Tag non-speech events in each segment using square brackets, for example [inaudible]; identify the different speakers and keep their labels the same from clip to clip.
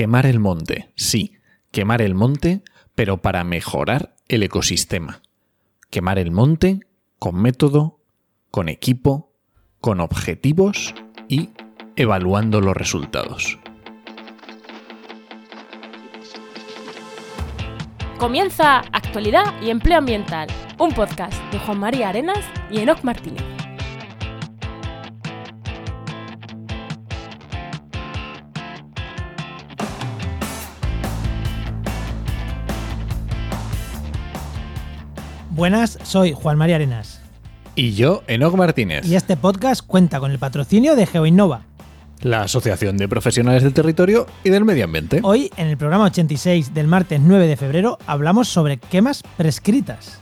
Speaker 1: Quemar el monte, sí, quemar el monte, pero para mejorar el ecosistema. Quemar el monte con método, con equipo, con objetivos y evaluando los resultados.
Speaker 2: Comienza Actualidad y Empleo Ambiental, un podcast de Juan María Arenas y Enoc Martínez.
Speaker 3: Buenas, soy Juan María Arenas.
Speaker 1: Y yo, Enoc Martínez.
Speaker 3: Y este podcast cuenta con el patrocinio de GeoInnova.
Speaker 1: La Asociación de Profesionales del Territorio y del Medio Ambiente.
Speaker 3: Hoy, en el programa 86 del martes 9 de febrero, hablamos sobre quemas prescritas.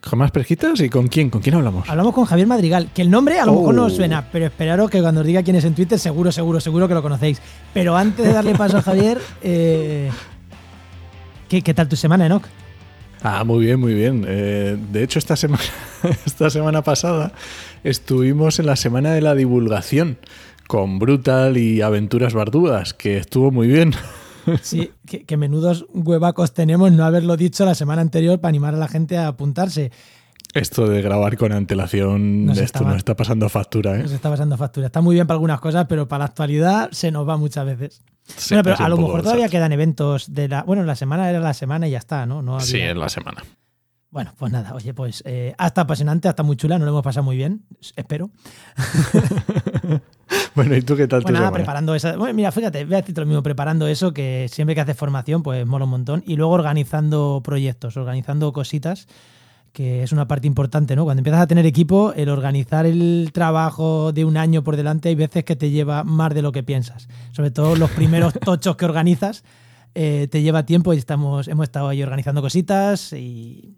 Speaker 1: ¿Quemas prescritas? ¿Y con quién? ¿Con quién hablamos?
Speaker 3: Hablamos con Javier Madrigal, que el nombre a lo mejor no os
Speaker 1: Oh.
Speaker 3: suena, pero esperaros que cuando os diga quién es en Twitter, seguro, seguro, seguro que lo conocéis. Pero antes de darle paso a Javier, [laughs] eh, ¿qué, qué tal tu semana, Enoch?
Speaker 1: Ah, muy bien, muy bien. Eh, de hecho, esta semana, [laughs] esta semana pasada estuvimos en la semana de la divulgación con Brutal y Aventuras Bardudas, que estuvo muy bien. [laughs]
Speaker 3: Sí, que, que menudos huevacos tenemos no haberlo dicho la semana anterior para animar a la gente a apuntarse.
Speaker 1: Esto de grabar con antelación,
Speaker 3: Nos
Speaker 1: esto
Speaker 3: estaba-
Speaker 1: nos está pasando factura, ¿eh?
Speaker 3: Nos está pasando factura. Está muy bien para algunas cosas, pero para la actualidad se nos va muchas veces.
Speaker 1: Sí,
Speaker 3: bueno, pero
Speaker 1: es
Speaker 3: a lo mejor todavía quedan eventos de la. Bueno, la semana era la semana y ya está, ¿no? no
Speaker 1: Sí, en la semana.
Speaker 3: Bueno, pues nada, oye, pues eh, hasta apasionante, hasta muy chula, nos lo hemos pasado muy bien, espero. [laughs]
Speaker 1: Bueno, ¿y tú qué tal tu
Speaker 3: Pues nada, preparando esa. Bueno, mira, fíjate, voy a decirte lo mismo, preparando eso, que siempre que haces formación, pues mola un montón. Y luego organizando proyectos, organizando cositas, que es una parte importante, ¿no? Cuando empiezas a tener equipo, el organizar el trabajo de un año por delante, hay veces que te lleva más de lo que piensas. Sobre todo los primeros [laughs] tochos que organizas, eh, te lleva tiempo y estamos, hemos estado ahí organizando cositas y.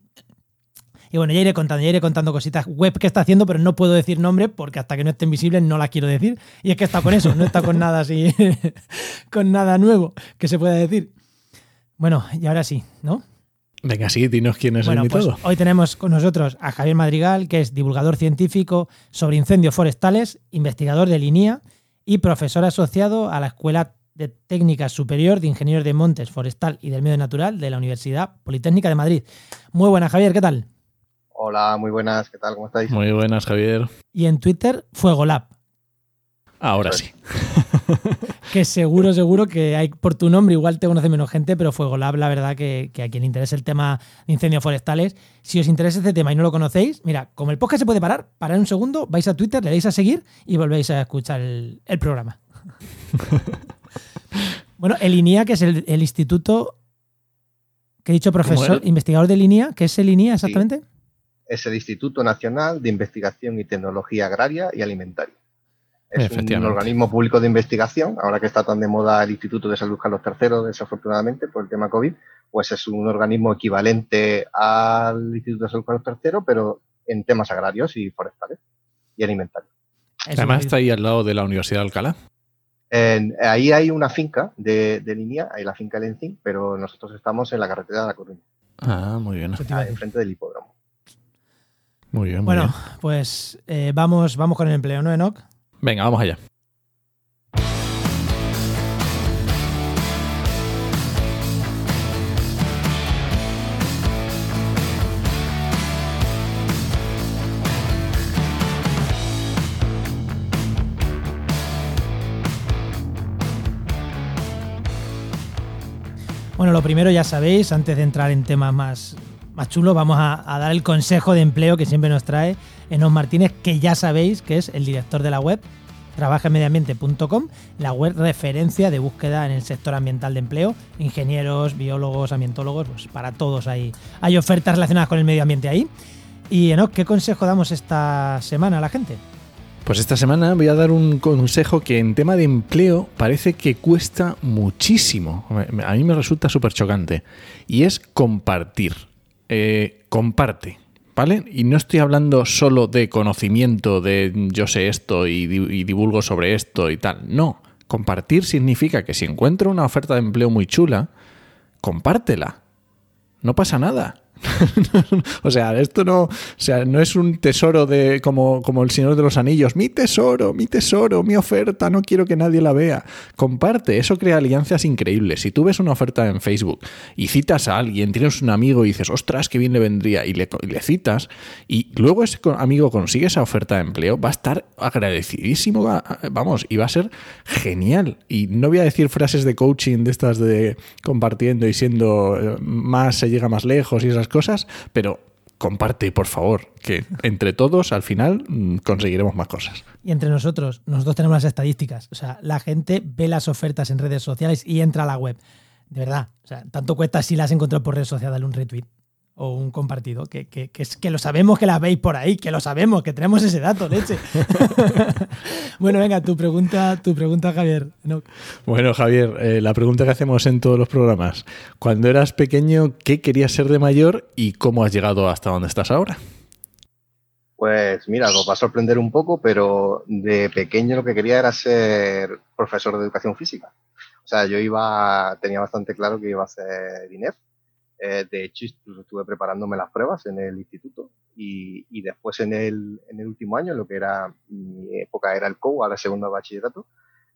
Speaker 3: Y bueno, ya iré contando, ya iré contando cositas web que está haciendo, pero no puedo decir nombre porque hasta que no estén visibles no las quiero decir. Y es que está con eso, no está con nada así, [laughs] con nada nuevo que se pueda decir. Bueno, y ahora sí, ¿no?
Speaker 1: Venga, sí, dinos quién es
Speaker 3: bueno,
Speaker 1: el
Speaker 3: pues
Speaker 1: invitado.
Speaker 3: hoy tenemos con nosotros a Javier Madrigal, que es divulgador científico sobre incendios forestales, investigador del INIA y profesor asociado a la Escuela de Técnica Superior de Ingenieros de Montes Forestal y del Medio Natural de la Universidad Politécnica de Madrid. Muy buenas, Javier, ¿qué tal?
Speaker 4: Hola, muy buenas, ¿qué tal? ¿Cómo estáis?
Speaker 1: Muy buenas, Javier.
Speaker 3: Y en Twitter, Fuegolab,
Speaker 1: Ahora sí.
Speaker 3: que seguro, seguro que hay por tu nombre, igual te conoce menos gente, pero Fuegolab, la verdad que, que a quien interese el tema de incendios forestales, si os interesa este tema y no lo conocéis, mira, como el podcast se puede parar, parar un segundo, vais a Twitter, le dais a seguir y volvéis a escuchar el, el programa. [laughs] bueno, el INIA, que es el, el instituto que he dicho profesor, investigador del INIA, ¿qué es el INIA exactamente?
Speaker 4: Es el Instituto Nacional de Investigación y Tecnología Agraria y Alimentaria. Es un organismo público de investigación, ahora que está tan de moda el Instituto de Salud Carlos III, desafortunadamente, por el tema COVID, pues es un organismo equivalente al Instituto de Salud Carlos III, pero en temas agrarios y forestales y alimentarios.
Speaker 1: Además está ahí al lado de la Universidad de Alcalá.
Speaker 4: En- ahí hay una finca de, de línea, hay la finca del Encín, pero nosotros estamos en la carretera de La Coruña,
Speaker 1: Ah, muy bien.
Speaker 4: enfrente del hipódromo.
Speaker 1: Muy bien, muy
Speaker 3: Bueno,
Speaker 1: bien.
Speaker 3: pues eh, vamos, vamos con el empleo, ¿no, Enoch?
Speaker 1: Venga, vamos allá.
Speaker 3: Bueno, lo primero ya sabéis, antes de entrar en temas más, más chulos, vamos a, dar el consejo de empleo que siempre nos trae Enos Martínez, que ya sabéis que es el director de la web trabajamediambiente.com, la web referencia de búsqueda en el sector ambiental de empleo, ingenieros, biólogos, ambientólogos, pues para todos hay, ofertas relacionadas con el medio ambiente ahí. Y Enoch, ¿qué consejo damos esta semana a la gente?
Speaker 1: Pues esta semana voy a dar un consejo que en tema de empleo parece que cuesta muchísimo. A mí me resulta súper chocante. Y es compartir. Eh, comparte. ¿Vale? Y no estoy hablando solo de conocimiento, de yo sé esto y, y divulgo sobre esto y tal. No. Compartir significa que si encuentro una oferta de empleo muy chula, compártela. No pasa nada. [laughs] o sea, esto no, o sea, no es un tesoro de como, como el Señor de los Anillos. Mi tesoro, mi tesoro, mi oferta, no quiero que nadie la vea. Comparte, eso crea alianzas increíbles. Si tú ves una oferta en Facebook y citas a alguien, tienes un amigo y dices, ostras, qué bien le vendría, y le, le citas, y luego ese amigo consigue esa oferta de empleo, va a estar agradecidísimo, vamos, y va a ser genial. Y no voy a decir frases de coaching de estas de compartiendo y siendo eh, más se llega más lejos y esas cosas, pero comparte, por favor, que entre todos al final mm, conseguiremos más cosas.
Speaker 3: Y entre nosotros, nosotros tenemos las estadísticas. O sea, la gente ve las ofertas en redes sociales y entra a la web. De verdad. O sea, tanto cuesta si las encontrado por redes sociales, darle un retweet o un compartido, que, que, que, que, lo sabemos que la veis por ahí, que lo sabemos, que tenemos ese dato, leche. [laughs] bueno, venga, tu pregunta, tu pregunta, Javier. No.
Speaker 1: Bueno, Javier, eh, la pregunta que hacemos en todos los programas. Cuando eras pequeño, ¿qué querías ser de mayor y cómo has llegado hasta donde estás ahora?
Speaker 4: Pues mira, lo va a sorprender un poco, pero de pequeño lo que quería era ser profesor de educación física. O sea, yo iba, tenía bastante claro que iba a ser INEF, eh, de hecho, estuve preparándome las pruebas en el instituto y, y después en el, en el, último año, lo que era mi época era el COU, a la segunda bachillerato,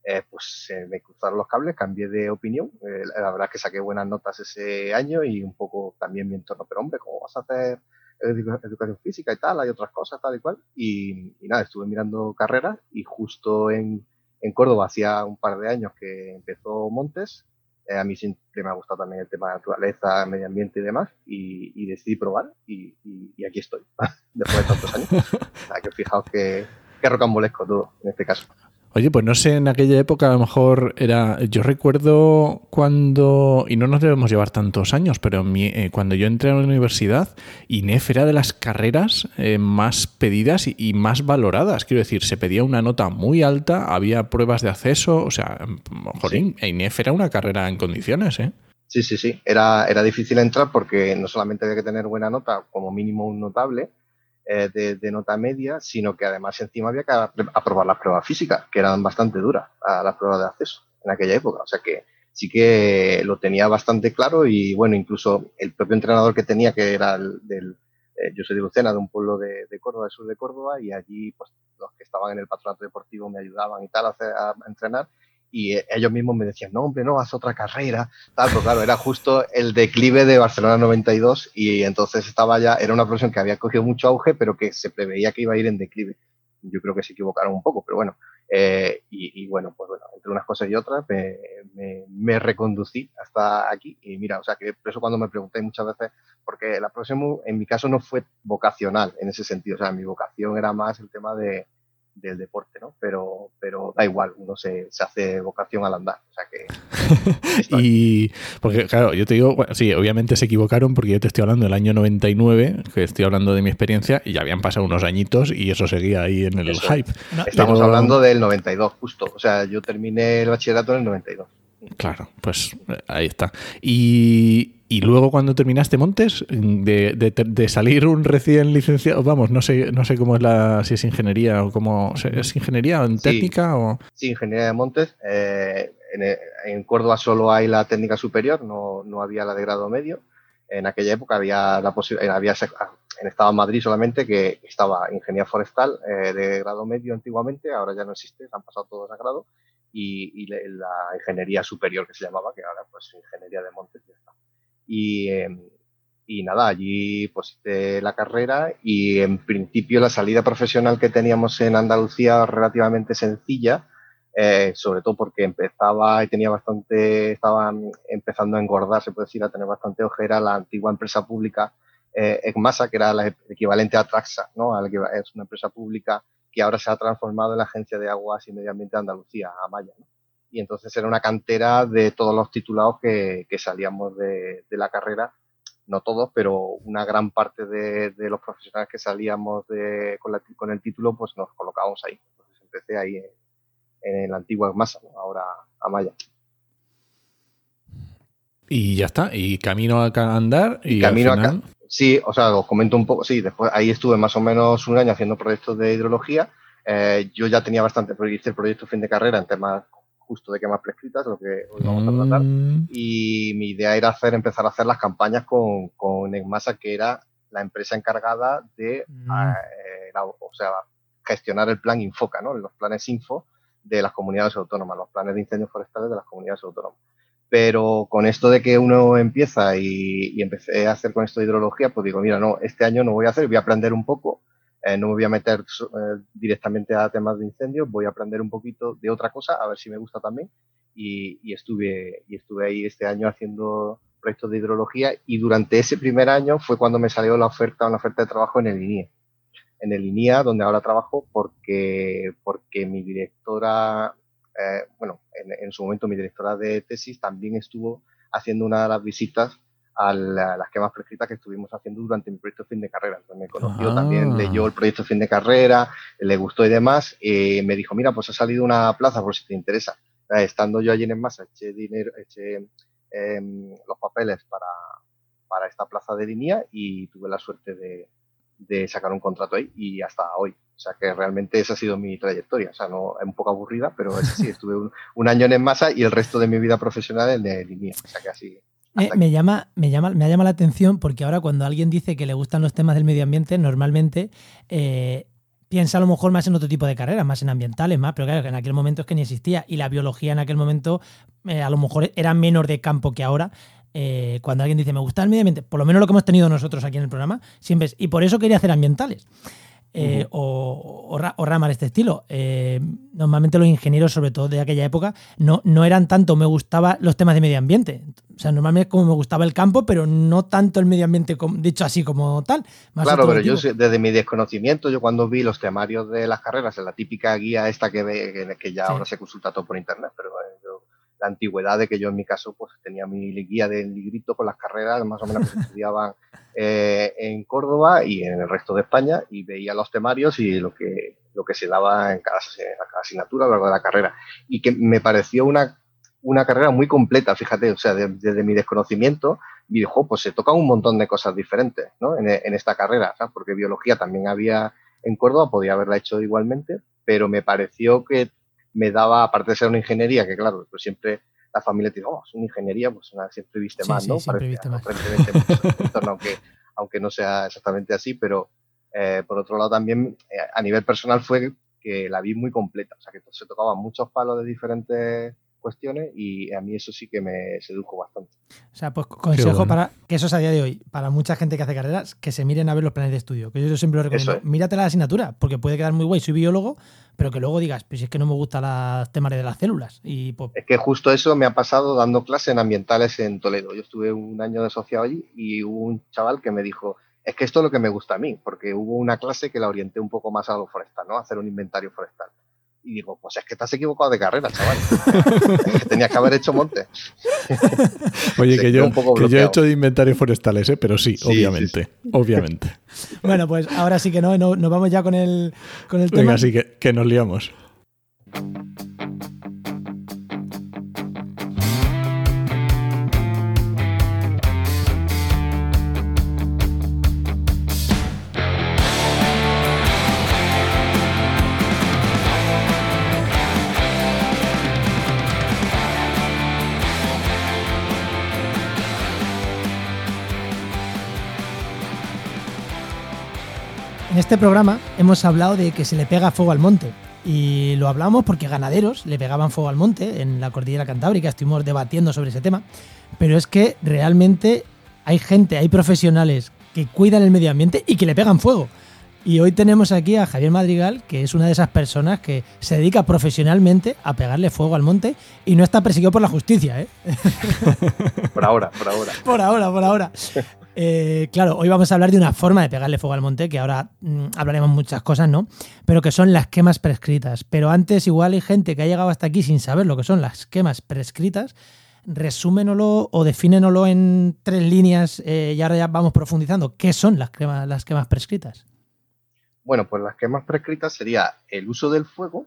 Speaker 4: eh, pues eh, me cruzaron los cables, cambié de opinión. Eh, la verdad es que saqué buenas notas ese año y un poco también mi entorno, pero hombre, ¿cómo vas a hacer educación física y tal? Hay otras cosas, tal y cual. Y, y nada, estuve mirando carreras y justo en, en Córdoba, hacía un par de años que empezó Montes, eh, a mí siempre me ha gustado también el tema de naturaleza, medio ambiente y demás, y, y decidí probar y, y, y, aquí estoy, [laughs] después de tantos años. [laughs] o sea, que fijaos que, que rocambolesco todo en este caso.
Speaker 1: Oye, pues no sé, en aquella época a lo mejor era. Yo recuerdo cuando. Y no nos debemos llevar tantos años, pero mi, eh, cuando yo entré a la universidad, INEF era de las carreras eh, más pedidas y, y, más valoradas. Quiero decir, se pedía una nota muy alta, había pruebas de acceso, o sea, jolín, sí. INEF era una carrera en condiciones, ¿eh?
Speaker 4: Sí, sí, sí. Era, era difícil entrar porque no solamente había que tener buena nota, como mínimo un notable, eh, de, nota media, sino que además encima había que aprobar las pruebas físicas, que eran bastante duras, a las pruebas de acceso en aquella época. O sea que sí que lo tenía bastante claro y bueno, incluso el propio entrenador que tenía, que era el, del, yo soy de Lucena, de un pueblo de, de, Córdoba, del sur de Córdoba, y allí pues los que estaban en el patronato deportivo me ayudaban y tal a, hacer, a entrenar y ellos mismos me decían, no, hombre, no, haz otra carrera, tal, pero claro, era justo el declive de Barcelona 92 y entonces estaba ya, era una profesión que había cogido mucho auge, pero que se preveía que iba a ir en declive. Yo creo que se equivocaron un poco, pero bueno, eh, y, bueno, pues bueno, entre unas cosas y otras me, reconducí hasta aquí y mira, o sea, que por eso cuando me pregunté muchas veces, porque la profesión en mi caso no fue vocacional en ese sentido, o sea, mi vocación era más el tema de, del deporte, ¿no? Pero, pero da igual, uno se, se hace vocación al andar. O sea que. [laughs]
Speaker 1: y. Porque, claro, yo te digo, bueno, sí, obviamente se equivocaron porque yo te estoy hablando del año 99, que estoy hablando de mi experiencia, y ya habían pasado unos añitos y eso seguía ahí en el eso. hype.
Speaker 4: No, Estamos hablando del 92, justo. O sea, yo terminé el bachillerato en el 92.
Speaker 1: Claro, pues ahí está. Y, y luego cuando terminaste Montes, de, de, de, salir un recién licenciado, vamos, no sé, no sé cómo es la, si es ingeniería o cómo, ¿es ingeniería en técnica
Speaker 4: sí,
Speaker 1: o?
Speaker 4: Sí, ingeniería de Montes. Eh, en, en, Córdoba solo hay la técnica superior, no, no había la de grado medio. En aquella época había la posibilidad, había en estaba en Madrid solamente que estaba ingeniería forestal eh, de grado medio antiguamente, ahora ya no existe, han pasado todos a grado y, y, la ingeniería superior que se llamaba, que ahora pues ingeniería de montes ya está. Y, eh, y nada, allí pues hice la carrera y en principio la salida profesional que teníamos en Andalucía relativamente sencilla, eh, sobre todo porque empezaba y tenía bastante, estaba empezando a engordar, se puede decir, a tener bastante ojera la antigua empresa pública eh, ECMASA, que era el equivalente a Traxa, ¿no? Es una empresa pública que ahora se ha transformado en la Agencia de Aguas y Medio Ambiente de Andalucía, Amaya. ¿no? Y entonces era una cantera de todos los titulados que, que salíamos de, de, la carrera, no todos, pero una gran parte de, de los profesionales que salíamos de, con, la, con, el título, pues nos colocábamos ahí. Entonces empecé ahí en, en la antigua masa, ¿no? ahora Amaya.
Speaker 1: Y ya está, y camino a andar y,
Speaker 4: y camino al final... acá. Sí, o sea, os comento un poco, sí, después ahí estuve más o menos un año haciendo proyectos de hidrología. Eh, yo ya tenía bastante, hice el proyecto fin de carrera en temas justo de quemas prescritas, lo que hoy vamos a tratar.
Speaker 1: Mm.
Speaker 4: Y mi idea era hacer, empezar a hacer las campañas con, con Enmasa, que era la empresa encargada de
Speaker 3: Mm.
Speaker 4: eh, la- o sea, gestionar el plan Infoca, ¿no? los planes Info de las comunidades autónomas, los planes de incendios forestales de las comunidades autónomas. Pero con esto de que uno empieza y, y empecé a hacer con esto de hidrología, pues digo, mira, no, este año no voy a hacer, voy a aprender un poco, eh, no me voy a meter eh, directamente a temas de incendios, voy a aprender un poquito de otra cosa, a ver si me gusta también. Y, y estuve, y estuve ahí este año haciendo proyectos de hidrología y durante ese primer año fue cuando me salió la oferta, una oferta de trabajo en el INIE. En el INIA, donde ahora trabajo, porque, porque mi directora, eh, bueno, en, en su momento mi directora de tesis también estuvo haciendo una de las visitas a, la- a las quemas prescritas que estuvimos haciendo durante mi proyecto fin de carrera. Entonces me conoció
Speaker 1: Ah.
Speaker 4: también, leyó el proyecto fin de carrera, le gustó y demás, y me dijo, mira, pues ha salido una plaza por si te interesa. Eh, estando yo allí en masa, eché dinero, eché em, los papeles para, para esta plaza de línea y tuve la suerte de, de sacar un contrato ahí y hasta hoy. O sea que realmente esa ha sido mi trayectoria. O sea, no es un poco aburrida, pero es así. [laughs] Estuve un, un año en masa y el resto de mi vida profesional en de línea. O sea que así.
Speaker 3: Me,
Speaker 4: hasta
Speaker 3: me llama, me, llama, me llama la atención porque ahora cuando alguien dice que le gustan los temas del medio ambiente, normalmente eh, piensa a lo mejor más en otro tipo de carreras, más en ambientales, más, pero claro, que en aquel momento es que ni existía y la biología en aquel momento eh, a lo mejor era menos de campo que ahora. Eh, cuando alguien dice me gusta el medio ambiente, por lo menos lo que hemos tenido nosotros aquí en el programa, siempre es, y por eso quería hacer ambientales. Eh, o, o, o ramas de este estilo. Eh, normalmente los ingenieros, sobre todo de aquella época, no, no eran tanto me gustaba los temas de medio ambiente. O sea, normalmente como me gustaba el campo, pero no tanto el medio ambiente como- dicho así como tal. Más
Speaker 4: Claro, pero yo desde mi desconocimiento, yo cuando vi los temarios de las carreras, en la típica guía esta que, ve, que, que ya
Speaker 3: Sí.
Speaker 4: ahora se consulta todo por internet, pero eh, la antigüedad de que yo en mi caso pues tenía mi guía del librito con las carreras más o menos que estudiaban [laughs] eh, en Córdoba y en el resto de España y veía los temarios y lo que, lo que se daba en cada, en cada asignatura a lo largo de la carrera. Y que me pareció una, una carrera muy completa, fíjate, o sea, de- desde mi desconocimiento, y dijo, pues se tocan un montón de cosas diferentes ¿no? en, esta carrera, porque biología también había en Córdoba, podía haberla hecho igualmente, pero me pareció que me daba, aparte de ser una ingeniería, que claro, pues siempre la familia te dice, oh, es una ingeniería, pues una, siempre viste
Speaker 3: Sí,
Speaker 4: más,
Speaker 3: sí,
Speaker 4: ¿no?
Speaker 3: siempre viste más. [laughs]
Speaker 4: torno, aunque, aunque no sea exactamente así, pero eh, por otro lado también eh, a nivel personal fue que la vi muy completa, o sea que se tocaban muchos palos de diferentes cuestiones y a mí eso sí que me sedujo bastante.
Speaker 3: O sea, pues consejo
Speaker 1: bueno.
Speaker 3: para que eso es a día de hoy, para mucha gente que hace carreras, que se miren a ver los planes de estudio. Que yo siempre lo recomiendo.
Speaker 4: Es.
Speaker 3: Mírate la asignatura, porque puede quedar muy guay, soy biólogo, pero que luego digas, pues es que no me gustan los temas de las células. Y pues,
Speaker 4: Es que justo eso me ha pasado dando clases en ambientales en Toledo. Yo estuve un año de asociado allí y hubo un chaval que me dijo, es que esto es lo que me gusta a mí, porque hubo una clase que la orienté un poco más a lo forestal, ¿no? A hacer un inventario forestal. Y digo, pues es que te has equivocado de carrera, chaval. Es que tenías que haber hecho monte.
Speaker 1: Oye, que yo,
Speaker 4: un poco
Speaker 1: que yo he hecho de inventarios forestales, ¿eh? pero sí,
Speaker 4: Sí, sí,
Speaker 1: obviamente. Obviamente.
Speaker 3: bueno, pues ahora sí que no, no- nos vamos ya con el, con el tema.
Speaker 1: Venga, así que, que nos liamos.
Speaker 3: En este programa hemos hablado de que se le pega fuego al monte. Y lo hablamos porque ganaderos le pegaban fuego al monte en la cordillera cantábrica, estuvimos debatiendo sobre ese tema. Pero es que realmente hay gente, hay profesionales que cuidan el medio ambiente y que le pegan fuego. Y hoy tenemos aquí a Javier Madrigal, que es una de esas personas que se dedica profesionalmente a pegarle fuego al monte y no está perseguido por la justicia, ¿eh? [laughs]
Speaker 4: Por ahora, por ahora.
Speaker 3: Por ahora, por ahora. Eh, claro, hoy vamos a hablar de una forma de pegarle fuego al monte, que ahora mm, hablaremos muchas cosas, ¿no? Pero que son las quemas prescritas. Pero antes, igual hay gente que ha llegado hasta aquí sin saber lo que son las quemas prescritas. Resúmenoslo o defínenoslo en tres líneas eh, y ahora ya vamos profundizando. ¿Qué son las quemas, las quemas prescritas?
Speaker 4: Bueno, pues las quemas prescritas sería el uso del fuego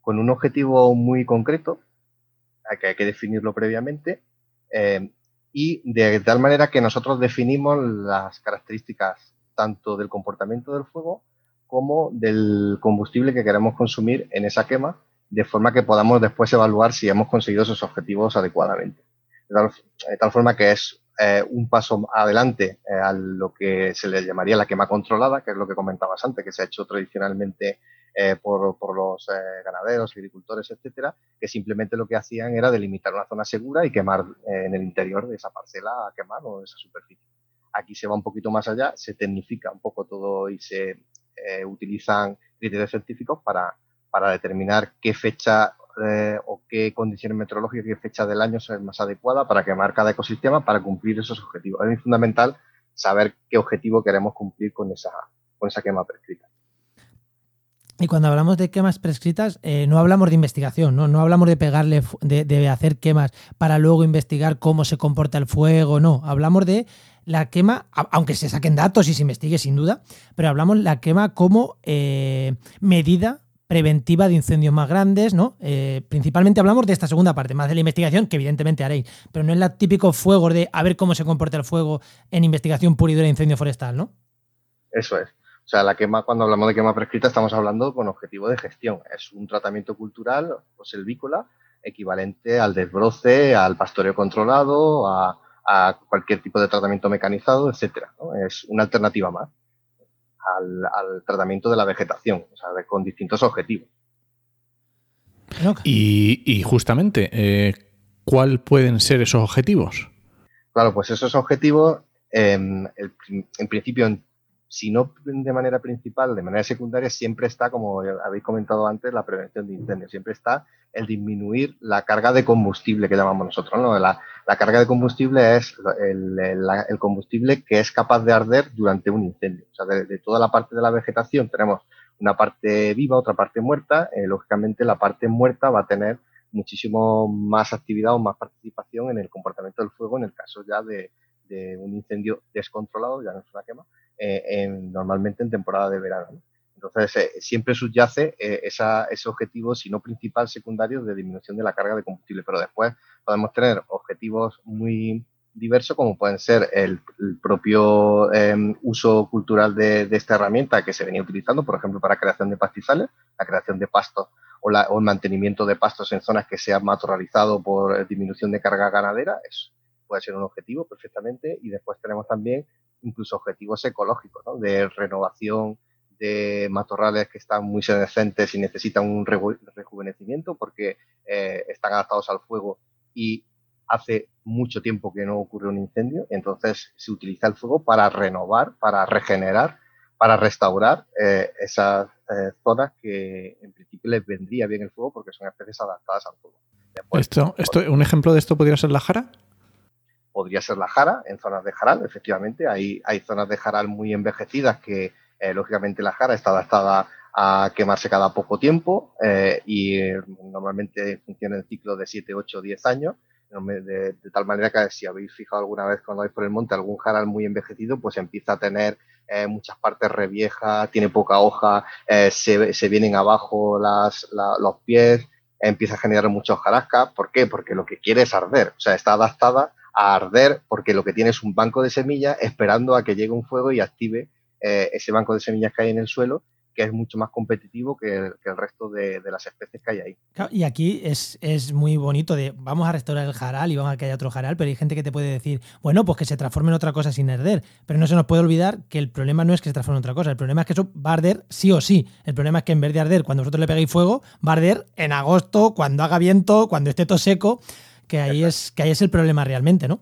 Speaker 4: con un objetivo muy concreto, que hay que definirlo previamente, eh, y de tal manera que nosotros definimos las características tanto del comportamiento del fuego como del combustible que queremos consumir en esa quema de forma que podamos después evaluar si hemos conseguido esos objetivos adecuadamente. De tal, forma que es eh, un paso adelante eh, a lo que se le llamaría la quema controlada, que es lo que comentabas antes, que se ha hecho tradicionalmente eh, por, por, los ganaderos, agricultores, etcétera, que simplemente lo que hacían era delimitar una zona segura y quemar en el interior de esa parcela, a quemar o de esa superficie. Aquí se va un poquito más allá, se tecnifica un poco todo y se utilizan criterios científicos para, para determinar qué fecha eh, o qué condiciones meteorológicas, qué fecha del año es más adecuada para quemar cada ecosistema para cumplir esos objetivos. Es fundamental saber qué objetivo queremos cumplir con esa, con esa quema prescrita.
Speaker 3: Y cuando hablamos de quemas prescritas, eh, no hablamos de investigación, ¿no? No hablamos de pegarle, de, de, hacer quemas para luego investigar cómo se comporta el fuego, no. Hablamos de la quema, aunque se saquen datos y se investigue sin duda, pero hablamos la quema como eh, medida preventiva de incendios más grandes, ¿no? Eh, principalmente hablamos de esta segunda parte, más de la investigación, que evidentemente haréis, pero no es la típico fuego de a ver cómo se comporta el fuego en investigación pura y de incendio forestal, ¿no?
Speaker 4: Eso es. O sea, la quema, cuando hablamos de quema prescrita, estamos hablando con objetivo de gestión. Es un tratamiento cultural o selvícola equivalente al desbroce, al pastoreo controlado, a, cualquier tipo de tratamiento mecanizado, etcétera. Es una alternativa más al, tratamiento de la vegetación, o sea, con distintos objetivos.
Speaker 1: Y, justamente, eh, ¿cuál pueden ser esos objetivos?
Speaker 4: Claro, pues esos objetivos, em, en principio, si no de manera principal, de manera secundaria, siempre está, como habéis comentado antes, la prevención de incendios, siempre está el disminuir la carga de combustible que llamamos nosotros. ¿no? La, carga de combustible es el, combustible que es capaz de arder durante un incendio. O sea, de, toda la parte de la vegetación tenemos una parte viva, otra parte muerta. Eh, lógicamente, la parte muerta va a tener muchísimo más actividad o más participación en el comportamiento del fuego en el caso ya de, de un incendio descontrolado, ya no es una quema, eh, en, normalmente en temporada de verano. Entonces, eh, siempre subyace eh, ese objetivo, si no principal, secundario, de disminución de la carga de combustible. Pero después podemos tener objetivos muy diversos, como pueden ser el, propio em, uso cultural de, esta herramienta que se venía utilizando, por ejemplo, para creación de pastizales, la creación de pastos o, el mantenimiento de pastos en zonas que se han matorralizado por disminución de carga ganadera. Eso puede ser un objetivo perfectamente. Y después tenemos también incluso objetivos ecológicos, ¿no? de renovación de matorrales que están muy senescentes y necesitan un rejuvenecimiento porque eh, están adaptados al fuego y hace mucho tiempo que no ocurre un incendio, entonces se utiliza el fuego para renovar, para regenerar, para restaurar eh, esas eh, zonas que en principio les vendría bien el fuego porque son especies adaptadas al fuego.
Speaker 1: esto, esto, ¿Un ejemplo de esto podría ser la jara?
Speaker 4: Podría ser la jara, en zonas de jaral, efectivamente. Hay, hay zonas de jaral muy envejecidas que, eh, lógicamente, la jara está adaptada a quemarse cada poco tiempo eh, y eh, normalmente funciona en ciclo de 7, 8, 10 años. De, tal manera que si habéis fijado alguna vez cuando vais por el monte algún jaral muy envejecido, pues empieza a tener muchas partes reviejas, tiene poca hoja, se, se, vienen abajo los pies, empieza a generar muchos jarascas. ¿Por qué? Porque lo que quiere es arder, o sea, está adaptada a arder porque lo que tiene es un banco de semillas esperando a que llegue un fuego y active eh, ese banco de semillas que hay en el suelo que es mucho más competitivo que el, resto de, las especies que hay ahí.
Speaker 3: y aquí es, muy bonito de vamos a restaurar el jaral y vamos a que haya otro jaral, pero hay gente que te puede decir, bueno, pues que se transforme en otra cosa sin arder. Pero no se nos puede olvidar que el problema no es que se transforme en otra cosa, el problema es que eso va a arder sí o sí. El problema es que en vez de arder cuando vosotros le pegáis fuego, va a arder en agosto, cuando haga viento, cuando esté todo seco que ahí, es, que ahí es el problema realmente, ¿no?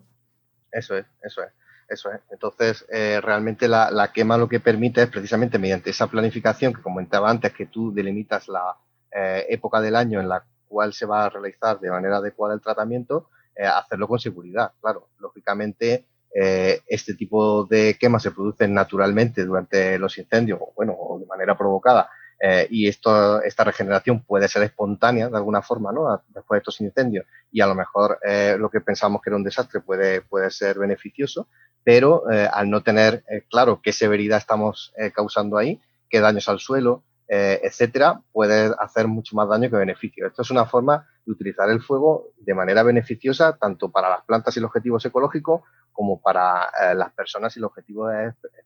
Speaker 4: Eso es, eso es. Eso es. Entonces, eh, realmente la, quema lo que permite es precisamente mediante esa planificación que comentaba antes, que tú delimitas la eh, época del año en la cual se va a realizar de manera adecuada el tratamiento, eh, hacerlo con seguridad. Claro, lógicamente, este tipo de quemas se producen naturalmente durante los incendios, o bueno, o de manera provocada, eh, y esto, esta regeneración puede ser espontánea de alguna forma, ¿no? Después de estos incendios y a lo mejor eh, lo que pensamos que era un desastre puede, ser beneficioso, pero eh, al no tener claro qué severidad estamos causando ahí, qué daños al suelo, etcétera, puede hacer mucho más daño que beneficio. Esto es una forma de utilizar el fuego de manera beneficiosa tanto para las plantas y los objetivos ecológicos como para las personas y los objetivos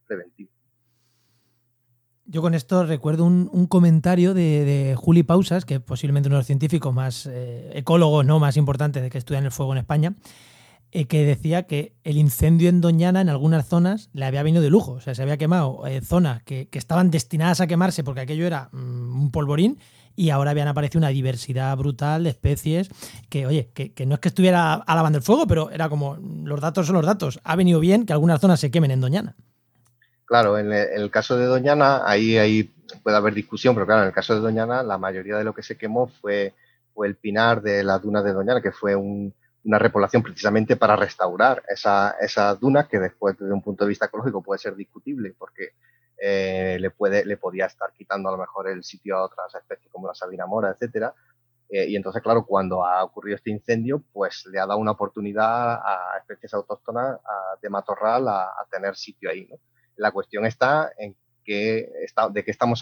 Speaker 4: preventivos.
Speaker 3: Yo con esto recuerdo un, comentario de, Juli Pausas, que es posiblemente uno de los científicos más eh, ecólogos, no más importantes de que estudian el fuego en España, eh, que decía que el incendio en Doñana en algunas zonas le había venido de lujo. O sea, se había quemado eh, zonas que, estaban destinadas a quemarse porque aquello era mm, un polvorín y ahora habían aparecido una diversidad brutal de especies que, oye, que, no es que estuviera alabando el fuego, pero era como los datos son los datos. Ha venido bien que algunas zonas se quemen en Doñana.
Speaker 4: Claro, en el, caso de Doñana, ahí, ahí puede haber discusión, pero claro, en el caso de Doñana, la mayoría de lo que se quemó fue, el pinar de las dunas de Doñana, que fue una repoblación precisamente para restaurar esa, dunas, que después, desde un punto de vista ecológico, puede ser discutible, porque eh, le, puede, le podía estar quitando a lo mejor el sitio a otras especies como la sabina mora, etcétera. Eh, y entonces, claro, cuando ha ocurrido este incendio, pues le ha dado una oportunidad a especies autóctonas de matorral a, a tener sitio ahí, ¿no? La cuestión está en qué está, de qué estamos,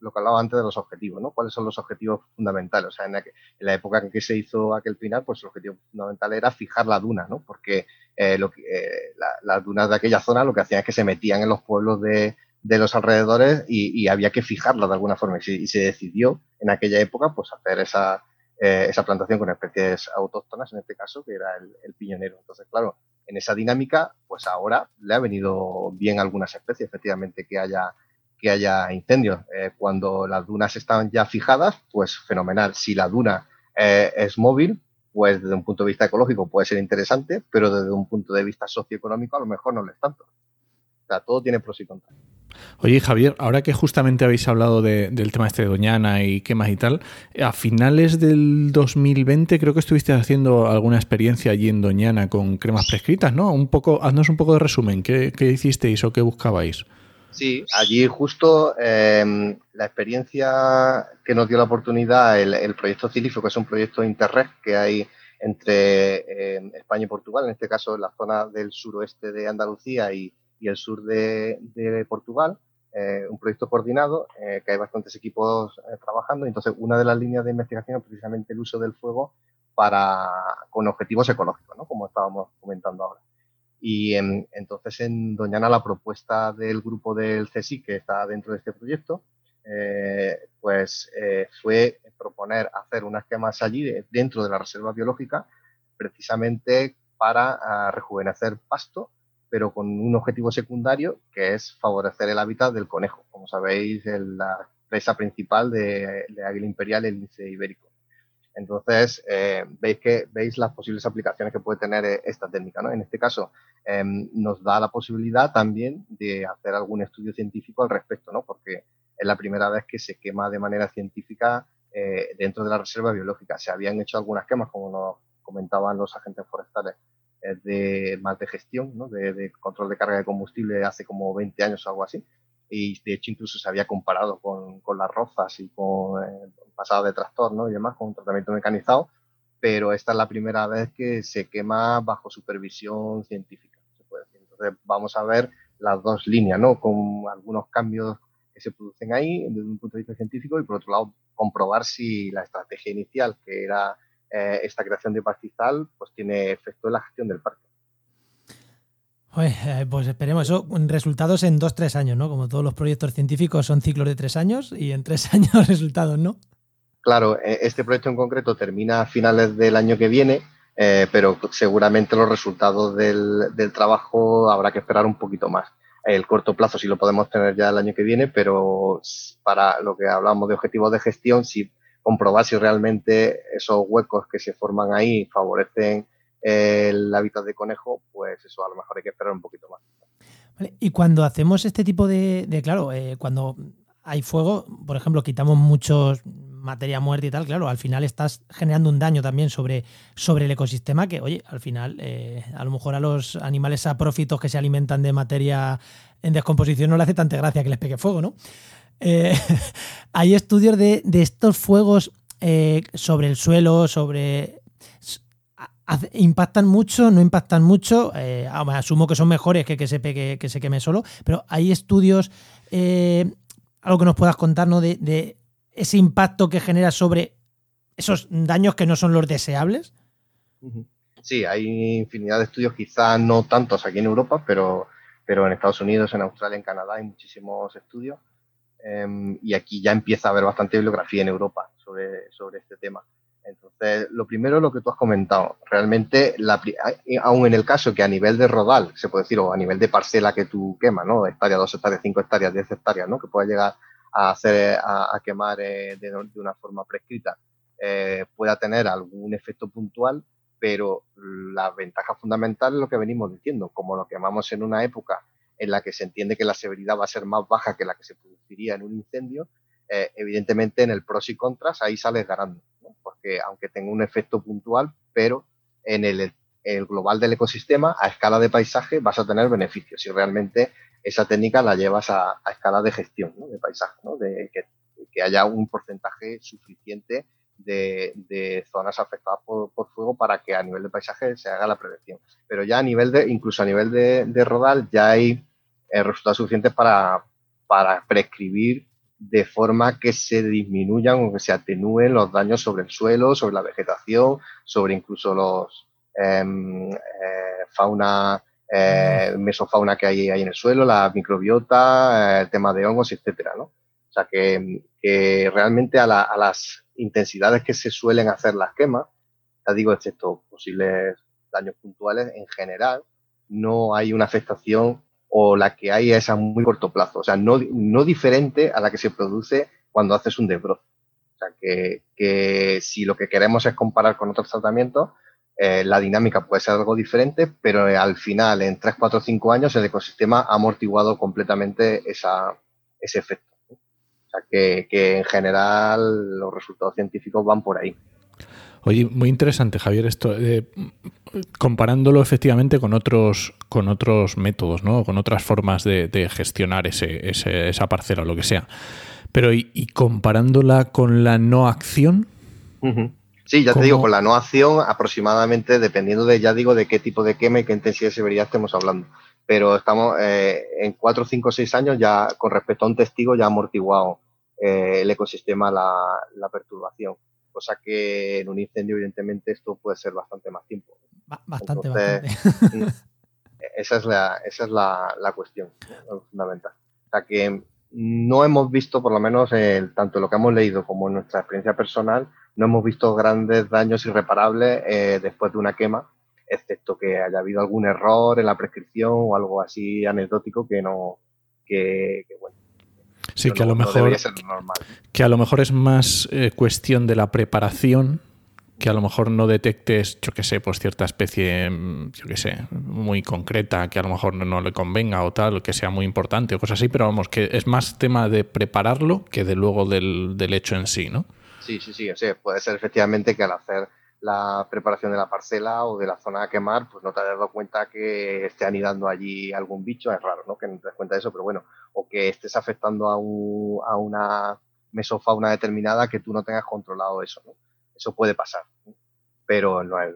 Speaker 4: lo que hablaba antes de los objetivos, ¿no? ¿Cuáles son los objetivos fundamentales? O sea, en la, época en que se hizo aquel pinar, pues el objetivo fundamental era fijar la duna, ¿no? Porque eh, lo eh, las dunas de aquella zona lo que hacían es que se metían en los pueblos de, los alrededores y, había que fijarla de alguna forma. Y se, decidió en aquella época, pues hacer esa, eh, esa plantación con especies autóctonas, en este caso, que era el, el piñonero. Entonces, claro, en esa dinámica, pues ahora le ha venido bien algunas especies, efectivamente, que haya, que haya incendios. Eh, cuando las dunas están ya fijadas, pues fenomenal. Si la duna eh, es móvil, pues desde un punto de vista ecológico puede ser interesante, pero desde un punto de vista socioeconómico a lo mejor no lo es tanto. O sea, todo tiene pros y contras.
Speaker 1: Oye, Javier, ahora que justamente habéis hablado del tema este de Doñana y qué más y tal, a finales del 2020 creo que estuviste haciendo alguna experiencia allí en Doñana con cremas prescritas, ¿no? Un poco, haznos un poco de resumen, ¿qué, hicisteis o qué buscabais?
Speaker 4: Sí, allí justo em, la experiencia que nos dio la oportunidad, el, proyecto Cilifo, que es un proyecto Interreg que hay entre em, España y Portugal, en este caso en la zona del suroeste de Andalucía y, y el sur de, Portugal, eh, un proyecto coordinado, eh, que hay bastantes equipos eh, trabajando. Entonces, una de las líneas de investigación es precisamente el uso del fuego para, con objetivos ecológicos, ¿no? como estábamos comentando ahora. Y entonces en Doñana la propuesta del grupo del CSI que está dentro de este proyecto, pues fue proponer hacer unas quemas allí dentro de la reserva biológica precisamente para ah, rejuvenecer pasto pero con un objetivo secundario que es favorecer el hábitat del conejo. Como sabéis, la presa principal de, águila imperial, el ibérico. Entonces, eh, veis, que, veis las posibles aplicaciones que puede tener eh, esta técnica. ¿no? En este caso, em, nos da la posibilidad también de hacer algún estudio científico al respecto, ¿no? porque es la primera vez que se quema de manera científica eh, dentro de la reserva biológica. Se habían hecho algunas quemas, como nos comentaban los agentes forestales, eh, de más de gestión, ¿no? de, control de carga de combustible hace como 20 años o algo así. Y de hecho incluso se había comparado con, con las rozas y con eh, pasado de trastorno y demás, con un tratamiento mecanizado, pero esta es la primera vez que se quema bajo supervisión científica. Entonces vamos a ver las dos líneas, ¿no? Con algunos cambios que se producen ahí desde un punto de vista científico y por otro lado comprobar si la estrategia inicial, que era eh, esta creación de pastizal pues tiene efecto en la gestión del parque.
Speaker 3: Eh, pues esperemos eso, resultados en dos, tres años, ¿no? Como todos los proyectos científicos son ciclos de tres años y en tres [laughs] años resultados, ¿no?
Speaker 4: Claro, eh, este proyecto en concreto termina a finales del año que viene, pero seguramente los resultados del, del, trabajo habrá que esperar un poquito más. El corto plazo sí lo podemos tener ya el año que viene, pero para lo que hablamos de objetivos de gestión, sí comprobar si realmente esos huecos que se forman ahí favorecen el hábitat de conejo, pues eso a lo mejor hay que esperar un poquito más.
Speaker 3: Y cuando hacemos este tipo de, claro, eh, cuando hay fuego, por ejemplo, quitamos muchos materia muerta y tal, claro, al final estás generando un daño también sobre, sobre el ecosistema que, oye, al final, eh, a lo mejor a los animales aprófitos que se alimentan de materia en descomposición no le hace tanta gracia que les pegue fuego, ¿no? Eh, [laughs] hay estudios de, estos fuegos eh, sobre el suelo, sobre... ¿Impactan mucho? ¿No impactan mucho? Eh, asumo que son mejores que que se, que se queme solo, pero hay estudios, algo que nos puedas contar. De, ese impacto que genera sobre esos daños que no son los deseables.
Speaker 4: Sí, hay infinidad de estudios, quizás no tantos aquí en Europa, pero en Estados Unidos, en Australia, en Canadá hay muchísimos estudios em, y aquí ya empieza a haber bastante bibliografía en Europa sobre, sobre este tema. Entonces, lo primero es lo que tú has comentado. Realmente, la, aún en el caso que a nivel de rodal, se puede decir, o a nivel de parcela que tú quemas, ¿no? Hectárea, dos hectáreas, cinco hectáreas, diez hectáreas, ¿no? Que pueda llegar a hacer, a, quemar eh, de, de, una forma prescrita, eh, pueda tener algún efecto puntual, pero la ventaja fundamental es lo que venimos diciendo. Como lo quemamos en una época en la que se entiende que la severidad va a ser más baja que la que se produciría en un incendio, eh, evidentemente en el pros y contras ahí sales ganando, porque aunque tenga un efecto puntual, pero en el, global del ecosistema, a escala de paisaje, vas a tener beneficios si realmente esa técnica la llevas a, escala de gestión de paisaje, de que, haya un porcentaje suficiente de, zonas afectadas por, fuego para que a nivel de paisaje se haga la prevención. Pero ya a nivel de, incluso a nivel de, rodal, ya hay eh, resultados suficientes para, para prescribir de forma que se disminuyan o que se atenúen los daños sobre el suelo, sobre la vegetación, sobre incluso los em, eh, fauna, eh, mesofauna que hay ahí en el suelo, la microbiota, eh, el tema de hongos, etcétera, ¿no? O sea que, realmente a, las intensidades que se suelen hacer las quemas, ya digo, excepto posibles daños puntuales, en general no hay una afectación o la que hay es a muy corto plazo, o sea, no, no diferente a la que se produce cuando haces un desbroce. O sea, que, que si lo que queremos es comparar con otros tratamientos, eh, la dinámica puede ser algo diferente, pero al final, en 3, 4, 5 años, el ecosistema ha amortiguado completamente esa, ese efecto. O sea, que, que en general los resultados científicos van por ahí.
Speaker 1: Oye, muy interesante, Javier, esto, eh, comparándolo efectivamente con otros, con otros métodos, ¿no? Con otras formas de, gestionar ese, esa parcela o lo que sea. Pero, ¿y, comparándola con la no acción?
Speaker 4: Sí, ya te digo, con la no acción, aproximadamente, dependiendo de, ya digo, de qué tipo de quema y qué intensidad de severidad estemos hablando. Pero estamos eh, en 4, 5, 6 años ya, con respecto a un testigo, ya ha amortiguado eh, el ecosistema la perturbación cosa que en un incendio evidentemente esto puede ser bastante más tiempo.
Speaker 3: Bastante, bastante.
Speaker 4: Mm, [laughs] esa es la, esa es la, la cuestión fundamental. O sea que no hemos visto, por lo menos tanto lo que hemos leído como en nuestra experiencia personal, no hemos visto grandes daños irreparables eh, después de una quema, excepto que haya habido algún error en la prescripción o algo así anecdótico que no, que, que bueno,
Speaker 1: Sí, que a lo mejor. Que a lo mejor es más eh, cuestión de la preparación que a lo mejor no detectes, yo qué sé, pues cierta especie, mm, yo qué sé, muy concreta, que a lo mejor no, le convenga o tal, que sea muy importante o cosas así, pero vamos, que es más tema de prepararlo que de luego del, del hecho en sí, ¿no?
Speaker 4: Sí, sí, sí, o sea, puede ser efectivamente que al hacer la preparación de la parcela o de la zona a quemar, pues no te has dado cuenta que esté anidando allí algún bicho, es raro, ¿no? Que no te des cuenta de eso, pero bueno, o que estés afectando a, a una mesofauna determinada que tú no tengas controlado eso, ¿no? Eso puede pasar, pero no es,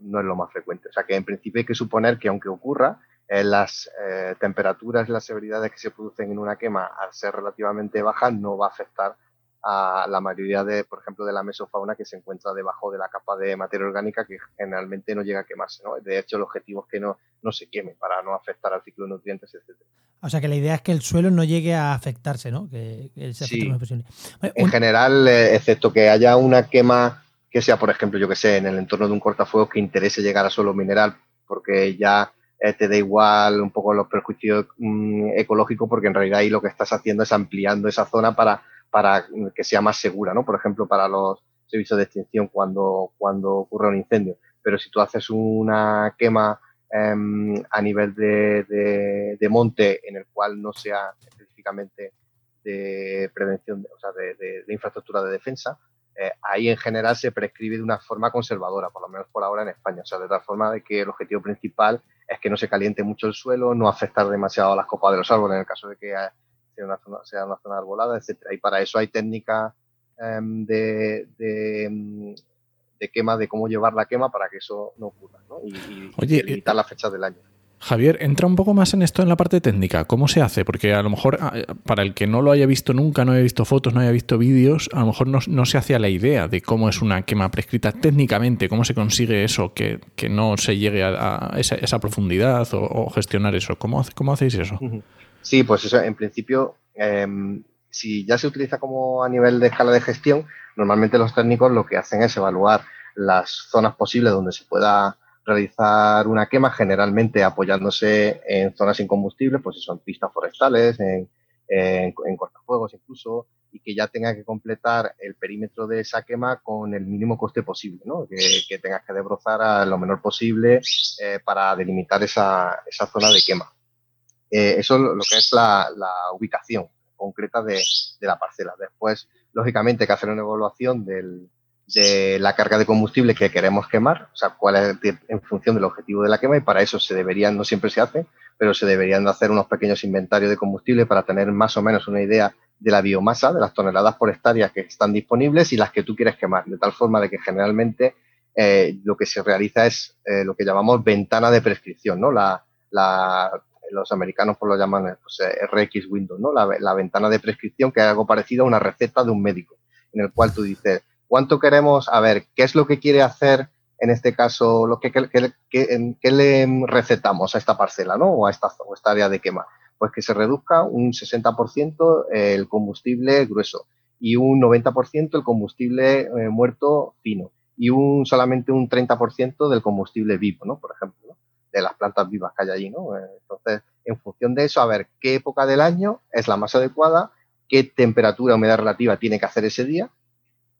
Speaker 4: no, es, lo más frecuente. O sea que en principio hay que suponer que aunque ocurra, eh, las eh, temperaturas y las severidades que se producen en una quema, al ser relativamente bajas, no va a afectar a la mayoría de, por ejemplo, de la mesofauna que se encuentra debajo de la capa de materia orgánica que generalmente no llega a quemarse. ¿no? De hecho, el objetivo es que no, no se queme para no afectar al ciclo de nutrientes, etc.
Speaker 3: O sea, que la idea es que el suelo no llegue a afectarse, ¿no? Que,
Speaker 4: sí. posible. en general, eh, excepto que haya una quema que sea, por ejemplo, yo que sé, en el entorno de un cortafuegos que interese llegar a suelo mineral, porque ya eh, te da igual un poco los perjuicios mm, ecológicos, porque en realidad ahí lo que estás haciendo es ampliando esa zona para para que sea más segura, ¿no? Por ejemplo, para los servicios de extinción cuando, cuando ocurre un incendio. Pero si tú haces una quema em, a nivel de, de, monte en el cual no sea específicamente de prevención, o sea, de, infraestructura de defensa, eh, ahí en general se prescribe de una forma conservadora, por lo menos por ahora en España. O sea, de tal forma de que el objetivo principal es que no se caliente mucho el suelo, no afectar demasiado las copas de los árboles en el caso de que sea una zona, sea una zona arbolada, etcétera. Y para eso hay técnicas em, de, em, de, quema, de cómo llevar la quema para que eso no ocurra, ¿no? Y,
Speaker 1: Oye,
Speaker 4: limitar la fecha del año.
Speaker 1: Javier, entra un poco más en esto en la parte técnica. ¿Cómo se hace? Porque a lo mejor, ah, para el que no lo haya visto nunca, no haya visto fotos, no haya visto vídeos, a lo mejor no, se hacía la idea de cómo es una quema prescrita técnicamente, cómo se consigue eso, que, no se llegue a, esa, profundidad o, gestionar eso. ¿Cómo, ¿Cómo hacéis eso?
Speaker 4: Sí, pues eso, en principio, em, si ya se utiliza como a nivel de escala de gestión, normalmente los técnicos lo que hacen es evaluar las zonas posibles donde se pueda realizar una quema, generalmente apoyándose en zonas sin combustible, pues son pistas forestales, en, en, cortafuegos incluso, y que ya tenga que completar el perímetro de esa quema con el mínimo coste posible, ¿no? que, que tengas que desbrozar a lo menor posible eh, para delimitar esa, esa, zona de quema. Eh, eso es lo que es la, ubicación concreta de, la parcela. Después, lógicamente, hay que hacer una evaluación de la carga de combustible que queremos quemar, o sea, cuál es en función del objetivo de la quema y para eso se deberían, no siempre se hace, pero se deberían de hacer unos pequeños inventarios de combustible para tener más o menos una idea de la biomasa, de las toneladas por hectárea que están disponibles y las que tú quieres quemar, de tal forma de que generalmente eh, lo que se realiza es eh, lo que llamamos ventana de prescripción, ¿no? Los americanos pues lo llaman pues, eh, RX Windows, ¿no? La, ventana de prescripción que es algo parecido a una receta de un médico, en el cual tú dices, cuánto queremos, a ver, qué es lo que quiere hacer en este caso, lo que, que, le recetamos a esta parcela, ¿no? O a esta, esta área de quema. Pues que se reduzca un 60% el combustible grueso y un 90% el combustible eh, muerto fino y un solamente un 30% del combustible vivo, ¿no? Por ejemplo, de las plantas vivas que hay allí, ¿no? Eh, entonces, en función de eso, a ver qué época del año es la más adecuada, qué temperatura, humedad relativa tiene que hacer ese día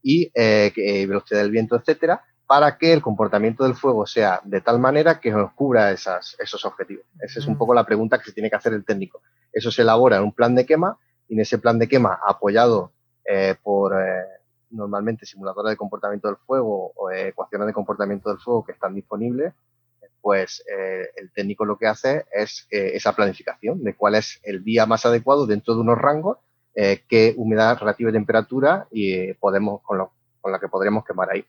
Speaker 4: y eh, eh, velocidad del viento, etcétera, para que el comportamiento del fuego sea de tal manera que nos cubra esas, esos objetivos. Esa es un poco la pregunta que se tiene que hacer el técnico. Eso se elabora en un plan de quema y en ese plan de quema apoyado eh, por eh, normalmente simuladores de comportamiento del fuego o ecuaciones de comportamiento del fuego que están disponibles, pues eh, el técnico lo que hace es esa planificación de cuál es el día más adecuado dentro de unos rangos eh, qué humedad relativa y temperatura y eh, podemos con, lo, con la que podríamos quemar ahí.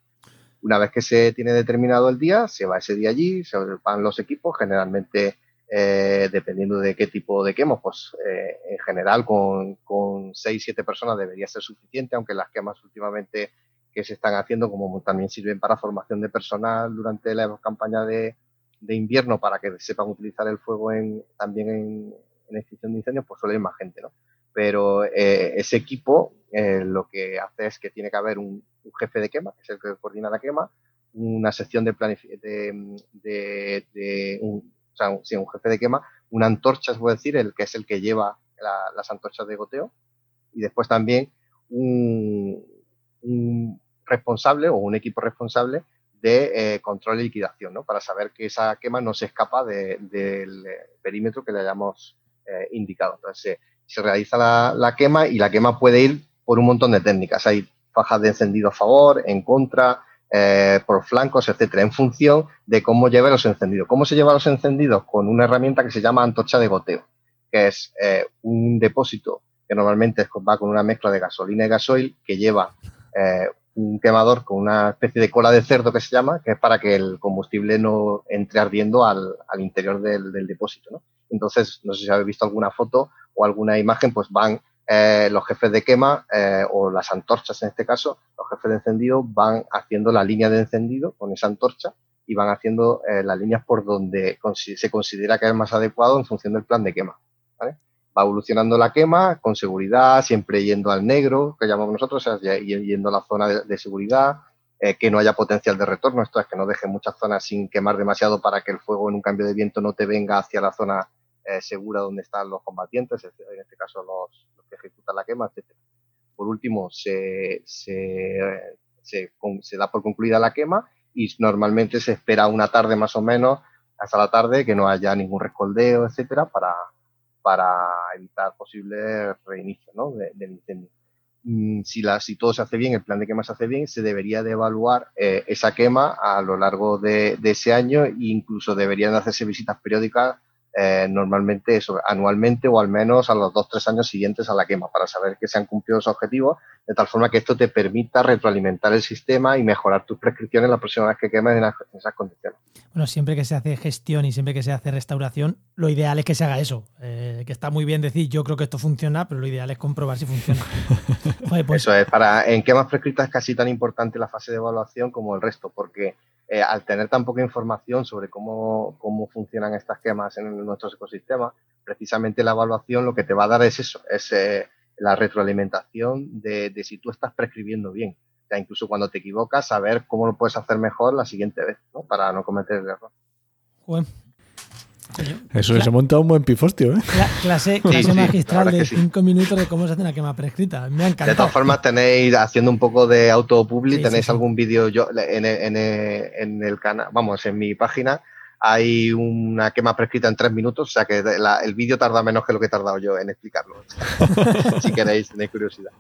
Speaker 4: Una vez que se tiene determinado el día, se va ese día allí, se van los equipos, generalmente eh, dependiendo de qué tipo de quemos, pues eh, en general con, con 6, 7 personas debería ser suficiente, aunque las quemas últimamente que se están haciendo como también sirven para formación de personal durante la campaña de, de invierno para que sepan utilizar el fuego en, también en, en extinción de incendios, pues suele ir más gente, ¿no? pero eh, ese equipo eh, lo que hace es que tiene que haber un, jefe de quema, que es el que coordina la quema, una sección de, de, de, de un, sea, un, jefe de quema, una antorcha, se puede decir, el que es el que lleva la, las antorchas de goteo, y después también un responsable o un equipo responsable de eh, control y liquidación, ¿no? Para saber que esa quema no se escapa del de, perímetro que le hayamos eh, indicado. Entonces, se realiza la, quema y la quema puede ir por un montón de técnicas. Hay fajas de encendido a favor, en contra, eh, por flancos, etcétera, en función de cómo lleve los encendidos. ¿Cómo se lleva los encendidos? Con una herramienta que se llama antorcha de goteo, que es eh, un depósito que normalmente va con una mezcla de gasolina y gasoil que lleva eh, un quemador con una especie de cola de cerdo que se llama, que es para que el combustible no entre ardiendo al, al interior del, del depósito. ¿no? Entonces, no sé si habéis visto alguna foto o alguna imagen, pues van eh, los jefes de quema eh, o las antorchas en este caso, los jefes de encendido van haciendo la línea de encendido con esa antorcha y van haciendo eh, las líneas por donde se considera que es más adecuado en función del plan de quema. Va evolucionando la quema con seguridad, siempre yendo al negro, que llamamos nosotros, o sea, yendo a la zona de, seguridad, eh, que no haya potencial de retorno, esto es que no deje muchas zonas sin quemar demasiado para que el fuego en un cambio de viento no te venga hacia la zona eh, segura donde están los combatientes, en este caso los, que ejecutan la quema, etc. Por último, se, se, da por concluida la quema y normalmente se espera una tarde más o menos hasta la tarde que no haya ningún rescoldeo, etcétera, para, para evitar posibles reinicios ¿no? del de incendio. Mm, si, si todo se hace bien, el plan de quema se hace bien, se debería de evaluar eh, esa quema a lo largo de, de, ese año e incluso deberían hacerse visitas periódicas eh, normalmente eso, anualmente o al menos a los dos, tres años siguientes a la quema para saber que se han cumplido los objetivos, de tal forma que esto te permita retroalimentar el sistema y mejorar tus prescripciones la próxima vez que quemes en, en esas condiciones.
Speaker 3: Bueno, siempre que se hace gestión y siempre que se hace restauración, lo ideal es que se haga eso. Eh, que está muy bien decir, yo creo que esto funciona, pero lo ideal es comprobar si funciona. [laughs]
Speaker 4: Joder, pues... Eso es, para en quemas prescritas es casi tan importante la fase de evaluación como el resto, porque eh, al tener tan poca información sobre cómo, cómo funcionan estas quemas en nuestros ecosistemas, precisamente la evaluación lo que te va a dar es eso, es eh, la retroalimentación de, si tú estás prescribiendo bien. O sea, incluso cuando te equivocas, saber cómo lo puedes hacer mejor la siguiente vez, ¿no? Para no cometer el error.
Speaker 3: Bueno,
Speaker 1: eso se monta un buen pifostio, ¿eh?
Speaker 3: clase, magistral de cinco minutos de cómo se hace una quema prescrita. Me ha encantado.
Speaker 4: De todas formas, tenéis, haciendo un poco de autopublic, tenéis algún vídeo yo en, en, el canal, vamos, en mi página, hay una quema prescrita en tres minutos, o sea que el vídeo tarda menos que lo que he tardado yo en explicarlo. [laughs] si queréis, tenéis curiosidad.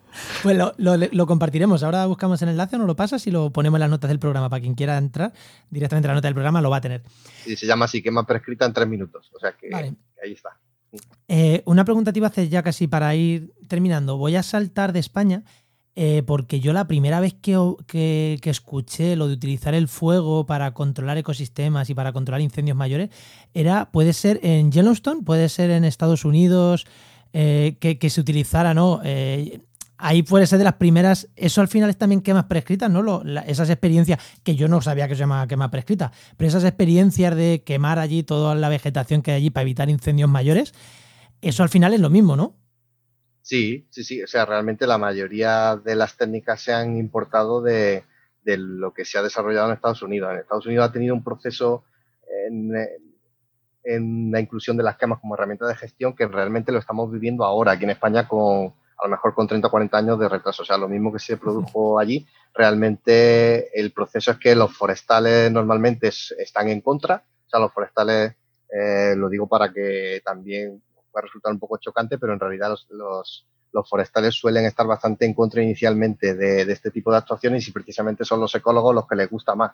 Speaker 3: Pues lo, compartiremos. Ahora buscamos el enlace, nos lo pasas y lo ponemos en las notas del programa. Para quien quiera entrar directamente a la nota del programa, lo va a tener.
Speaker 4: Sí, se llama así, quema prescrita en tres minutos. O sea que, ahí está.
Speaker 3: Eh, una pregunta te iba a hacer ya casi para ir terminando. Voy a saltar de España eh, porque yo la primera vez que, escuché lo de utilizar el fuego para controlar ecosistemas y para controlar incendios mayores era, puede ser en Yellowstone, puede ser en Estados Unidos, eh, que, se utilizara, ¿no? Eh, ahí puede ser de las primeras, eso al final es también quemas prescritas, ¿no? esas experiencias, que yo no sabía que se llama quemas prescritas, pero esas experiencias de quemar allí toda la vegetación que hay allí para evitar incendios mayores, eso al final es lo mismo, ¿no?
Speaker 4: Sí, sí, sí. O sea, realmente la mayoría de las técnicas se han importado de, lo que se ha desarrollado en Estados Unidos. En Estados Unidos ha tenido un proceso en, la inclusión de las quemas como herramienta de gestión que realmente lo estamos viviendo ahora aquí en España con a lo mejor con 30 o 40 años de retraso. O sea, lo mismo que se produjo allí, realmente el proceso es que los forestales normalmente están en contra. O sea, los forestales, eh, lo digo para que también puede resultar un poco chocante, pero en realidad los, los, forestales suelen estar bastante en contra inicialmente de, este tipo de actuaciones y precisamente son los ecólogos los que les gusta más.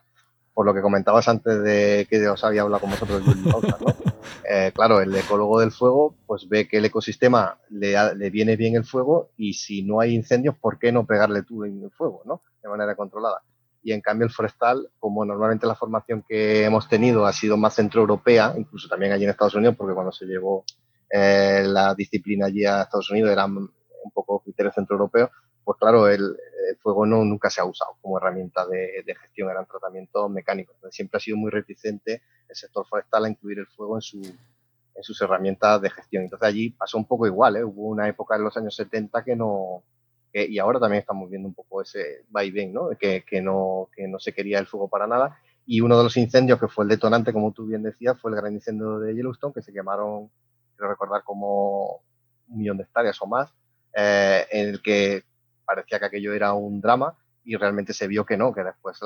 Speaker 4: Por lo que comentabas antes de que os había hablado con vosotros, ¿no? [laughs] Eh, claro, el ecólogo del fuego pues ve que el ecosistema le, le, viene bien el fuego y si no hay incendios, ¿por qué no pegarle tú en el fuego, ¿no? De manera controlada y en cambio el forestal, como normalmente la formación que hemos tenido ha sido más centroeuropea, incluso también allí en Estados Unidos, porque cuando se llevó eh, la disciplina allí a Estados Unidos era un poco criterio centroeuropeo, pues claro, el, fuego no, nunca se ha usado como herramienta de, gestión, eran tratamientos mecánicos. Entonces, siempre ha sido muy reticente el sector forestal a incluir el fuego en, su, en sus herramientas de gestión. Entonces allí pasó un poco igual, ¿eh? hubo una época en los años 70 que no, y ahora también estamos viendo un poco ese vaivén, ¿no? Que, que, no, que no se quería el fuego para nada. Y uno de los incendios que fue el detonante, como tú bien decías, fue el gran incendio de Yellowstone, que se quemaron recordar como un millón de hectáreas o más, eh, en el que parecía que aquello era un drama y realmente se vio que no, que después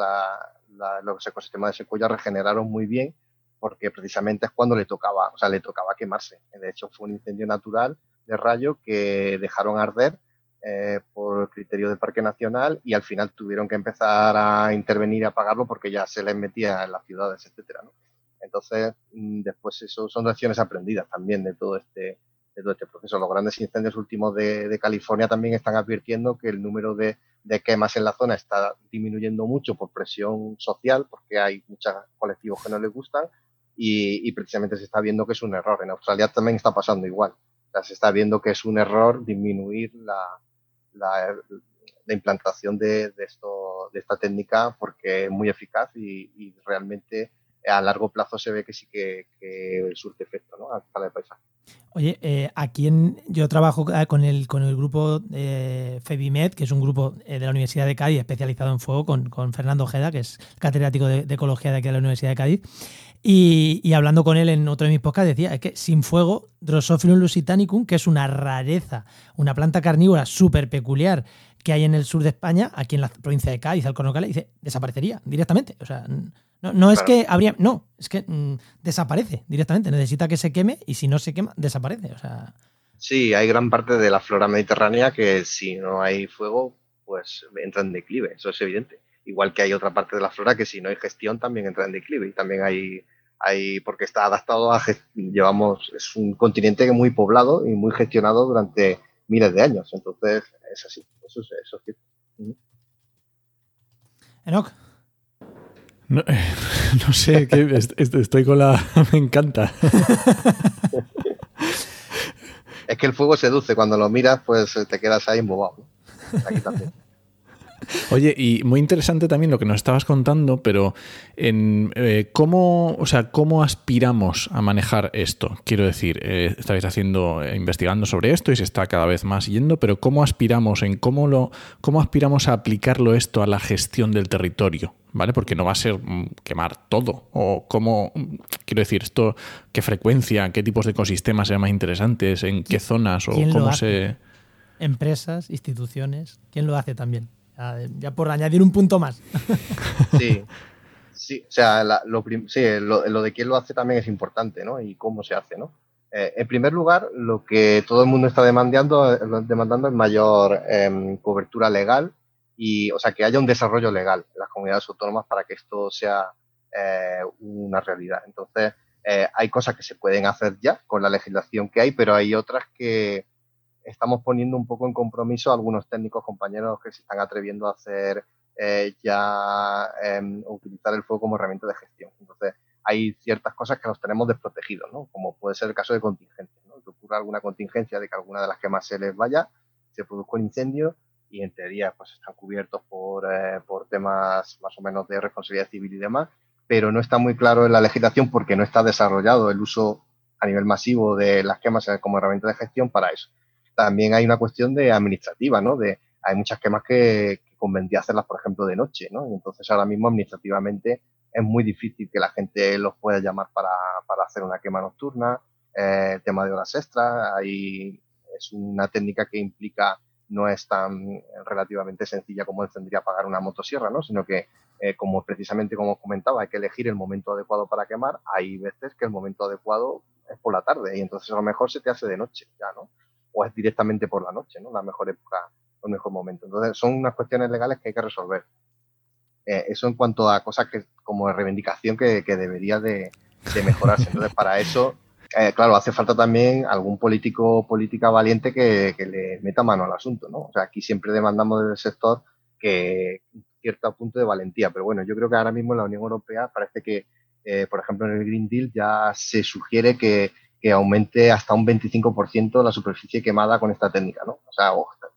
Speaker 4: los ecosistemas de secuoya regeneraron muy bien porque precisamente es cuando le tocaba, o sea, le tocaba quemarse. De hecho, fue un incendio natural de rayo que dejaron arder eh, por criterio del Parque Nacional y al final tuvieron que empezar a intervenir y apagarlo porque ya se les metía en las ciudades, etcétera. Entonces, mm, después eso son lecciones aprendidas también de todo este, de todo este proceso. Los grandes incendios últimos de, California también están advirtiendo que el número de, quemas en la zona está disminuyendo mucho por presión social, porque hay muchos colectivos que no les gustan, y, precisamente se está viendo que es un error. En Australia también está pasando igual. se está viendo que es un error disminuir la, la, implantación de, esto, de esta técnica porque es muy eficaz y realmente a largo plazo se ve que sí que, surte efecto ¿no? a escala de paisaje.
Speaker 3: Oye, eh, aquí en, yo trabajo ah, con el, con el grupo eh, FEBIMED, que es un grupo eh, de la Universidad de Cádiz especializado en fuego, con, Fernando Ojeda, que es catedrático de, ecología de aquí de la Universidad de Cádiz. Y, hablando con él en otro de mis podcasts, decía es que sin fuego, Drosophilum lusitanicum, que es una rareza, una planta carnívora súper peculiar que hay en el sur de España, aquí en la provincia de Cádiz, Alcornocales, dice, desaparecería directamente. O sea, no, es que habría. No, es que mm, desaparece directamente. Necesita que se queme y si no se quema, desaparece. O sea.
Speaker 4: Sí, hay gran parte de la flora mediterránea que si no hay fuego, pues entra en declive. Eso es evidente. Igual que hay otra parte de la flora que si no hay gestión también entra en declive. Y también hay. hay porque está adaptado a. Llevamos. Es un continente muy poblado y muy gestionado durante miles de años. Entonces, es así. Eso es, eso es cierto.
Speaker 3: Enoch.
Speaker 1: No, [laughs] no sé, estoy con la... [laughs] Me encanta.
Speaker 4: Es que el fuego seduce. Cuando lo miras, pues te quedas ahí embobado. Aquí también. [laughs]
Speaker 1: Oye, y muy interesante también lo que nos estabas contando, pero en eh, cómo, o sea, cómo aspiramos a manejar esto. Quiero decir, eh, estáis haciendo, eh, investigando sobre esto y se está cada vez más yendo, pero cómo aspiramos en cómo lo, cómo aspiramos a aplicarlo esto a la gestión del territorio. ¿Vale? Porque no va a ser mm, quemar todo. O cómo, mm, quiero decir, esto, qué frecuencia, qué tipos de ecosistemas serían más interesantes, en qué zonas o cómo se.
Speaker 3: Empresas, instituciones, ¿quién lo hace también? Ya, por añadir un punto más. [laughs]
Speaker 4: Sí, sí, o sea, lo, de quién lo hace también es importante, ¿no? Y cómo se hace, ¿no? Eh, en primer lugar, lo que todo el mundo está demandando, demandando es mayor em, cobertura legal y, o sea, que haya un desarrollo legal en las comunidades autónomas para que esto sea eh, una realidad. Entonces, eh, hay cosas que se pueden hacer ya con la legislación que hay, pero hay otras que, estamos poniendo un poco en compromiso algunos técnicos compañeros que se están atreviendo a hacer eh, ya eh, utilizar el fuego como herramienta de gestión. Entonces, hay ciertas cosas que nos tenemos desprotegidos, ¿no? Como puede ser el caso de contingencia, ¿no? Que ocurra alguna contingencia de que alguna de las quemas se les vaya, se produzca un incendio y en teoría pues están cubiertos por, eh, por temas más o menos de responsabilidad civil y demás, pero no está muy claro en la legislación porque no está desarrollado el uso a nivel masivo de las quemas como herramienta de gestión para eso también hay una cuestión de administrativa, ¿no? De, hay muchas quemas que, que convendría hacerlas, por ejemplo, de noche, ¿no? entonces ahora mismo administrativamente es muy difícil que la gente los pueda llamar para, para hacer una quema nocturna. Eh, el tema de horas extras, ahí es una técnica que implica no es tan relativamente sencilla como tendría pagar una motosierra, ¿no? Sino que, eh, como precisamente como comentaba, hay que elegir el momento adecuado para quemar. Hay veces que el momento adecuado es por la tarde y entonces a lo mejor se te hace de noche, ya, ¿no? O es directamente por la noche, ¿no? La mejor época, el mejor momento. Entonces, son unas cuestiones legales que hay que resolver. Eh, eso en cuanto a cosas que como reivindicación que, que debería de, de, mejorarse. Entonces, para eso, eh, claro, hace falta también algún político política valiente que, que, le meta mano al asunto, ¿no? O sea, aquí siempre demandamos desde el sector que cierto punto de valentía, pero bueno, yo creo que ahora mismo en la Unión Europea parece que, eh, por ejemplo, en el Green Deal ya se sugiere que que aumente hasta un 25% la superficie quemada con esta técnica, ¿no? O sea,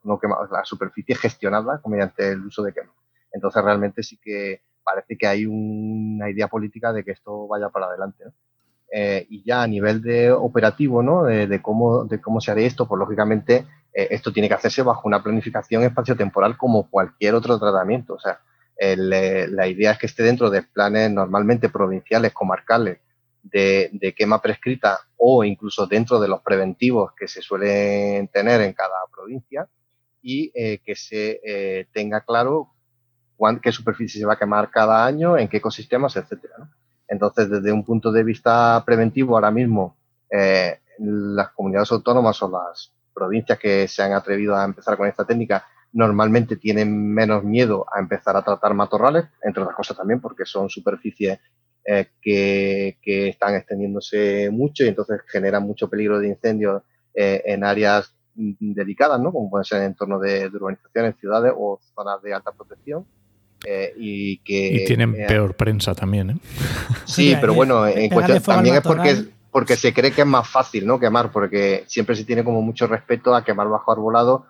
Speaker 4: no quemada, la superficie gestionada mediante el uso de quema. Entonces, realmente sí que parece que hay una idea política de que esto vaya para adelante, eh, y ya a nivel de operativo, ¿no? De, cómo, de cómo se hará esto, pues lógicamente eh, esto tiene que hacerse bajo una planificación espaciotemporal como cualquier otro tratamiento. O sea, eh, la idea es que esté dentro de planes normalmente provinciales, comarcales, de, quema prescrita o incluso dentro de los preventivos que se suelen tener en cada provincia y eh, que se eh, tenga claro cuán, qué superficie se va a quemar cada año, en qué ecosistemas, etcétera. ¿no? Entonces, desde un punto de vista preventivo, ahora mismo eh, las comunidades autónomas o las provincias que se han atrevido a empezar con esta técnica normalmente tienen menos miedo a empezar a tratar matorrales, entre otras cosas también porque son superficies eh, que, que, están extendiéndose mucho y entonces generan mucho peligro de incendio eh, en áreas delicadas, ¿no? Como pueden ser en entornos de, de urbanizaciones, ciudades o zonas de alta protección. Eh, y que
Speaker 1: y tienen eh, peor prensa también, ¿eh?
Speaker 4: Sí, pero bueno, en cuestión, también es porque, porque se cree que es más fácil, ¿no? Quemar, porque siempre se tiene como mucho respeto a quemar bajo arbolado,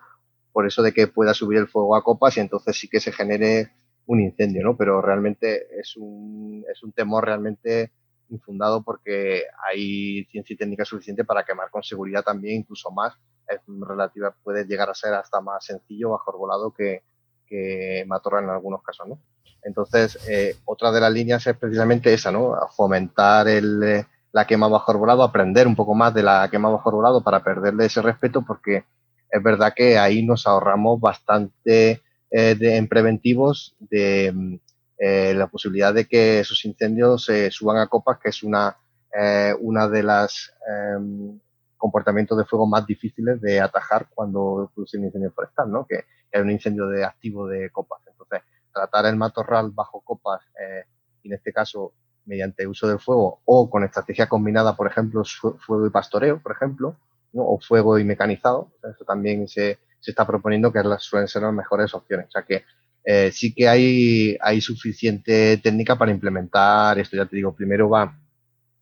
Speaker 4: por eso de que pueda subir el fuego a copas y entonces sí que se genere un incendio, ¿no? Pero realmente es un, es un temor realmente infundado porque hay ciencia y técnica suficiente para quemar con seguridad también, incluso más. Es relativa, puede llegar a ser hasta más sencillo bajo volado que, que matorral en algunos casos, ¿no? Entonces, eh, otra de las líneas es precisamente esa, ¿no? Fomentar el, la quema bajo arbolado, aprender un poco más de la quema bajo arbolado para perderle ese respeto, porque es verdad que ahí nos ahorramos bastante eh, de, en preventivos de eh, la posibilidad de que esos incendios se suban a copas, que es una, eh, una de las em, comportamientos de fuego más difíciles de atajar cuando produce un incendio forestal, ¿no? Que, hay un incendio de activo de copas. Entonces, tratar el matorral bajo copas, eh, en este caso mediante uso del fuego o con estrategia combinada, por ejemplo, fuego y pastoreo, por ejemplo, ¿no? o fuego y mecanizado, eso también se, se está proponiendo que suelen ser las mejores opciones. O sea que eh, sí que hay, hay suficiente técnica para implementar esto. Ya te digo, primero va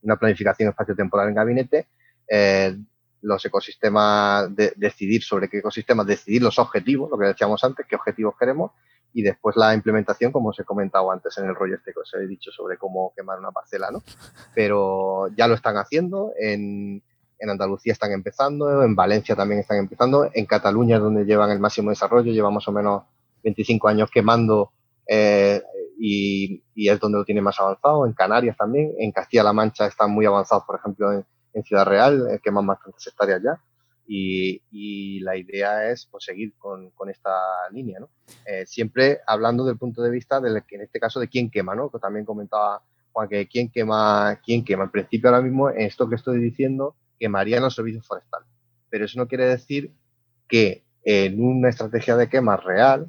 Speaker 4: una planificación espacio-temporal en gabinete, eh, los ecosistemas, de, decidir sobre qué ecosistemas, decidir los objetivos, lo que decíamos antes, qué objetivos queremos, y después la implementación, como os he comentado antes en el rollo este que os he dicho sobre cómo quemar una parcela, ¿no? Pero ya lo están haciendo, en, en Andalucía están empezando, en Valencia también están empezando, en Cataluña es donde llevan el máximo desarrollo, llevan más o menos 25 años quemando eh, y, es donde lo tiene más avanzado, en Canarias también, en Castilla-La Mancha están muy avanzados, por ejemplo, en, Ciudad Real, eh, queman bastantes hectáreas ya. Y, la idea es pues, seguir con, esta línea, ¿no? Eh, siempre hablando del punto de vista de que en este caso de quién quema, ¿no? Que también comentaba Juan que quién quema, quién quema. En principio ahora mismo en esto que estoy diciendo quemarían los servicios forestales, pero eso no quiere decir que en una estrategia de quema real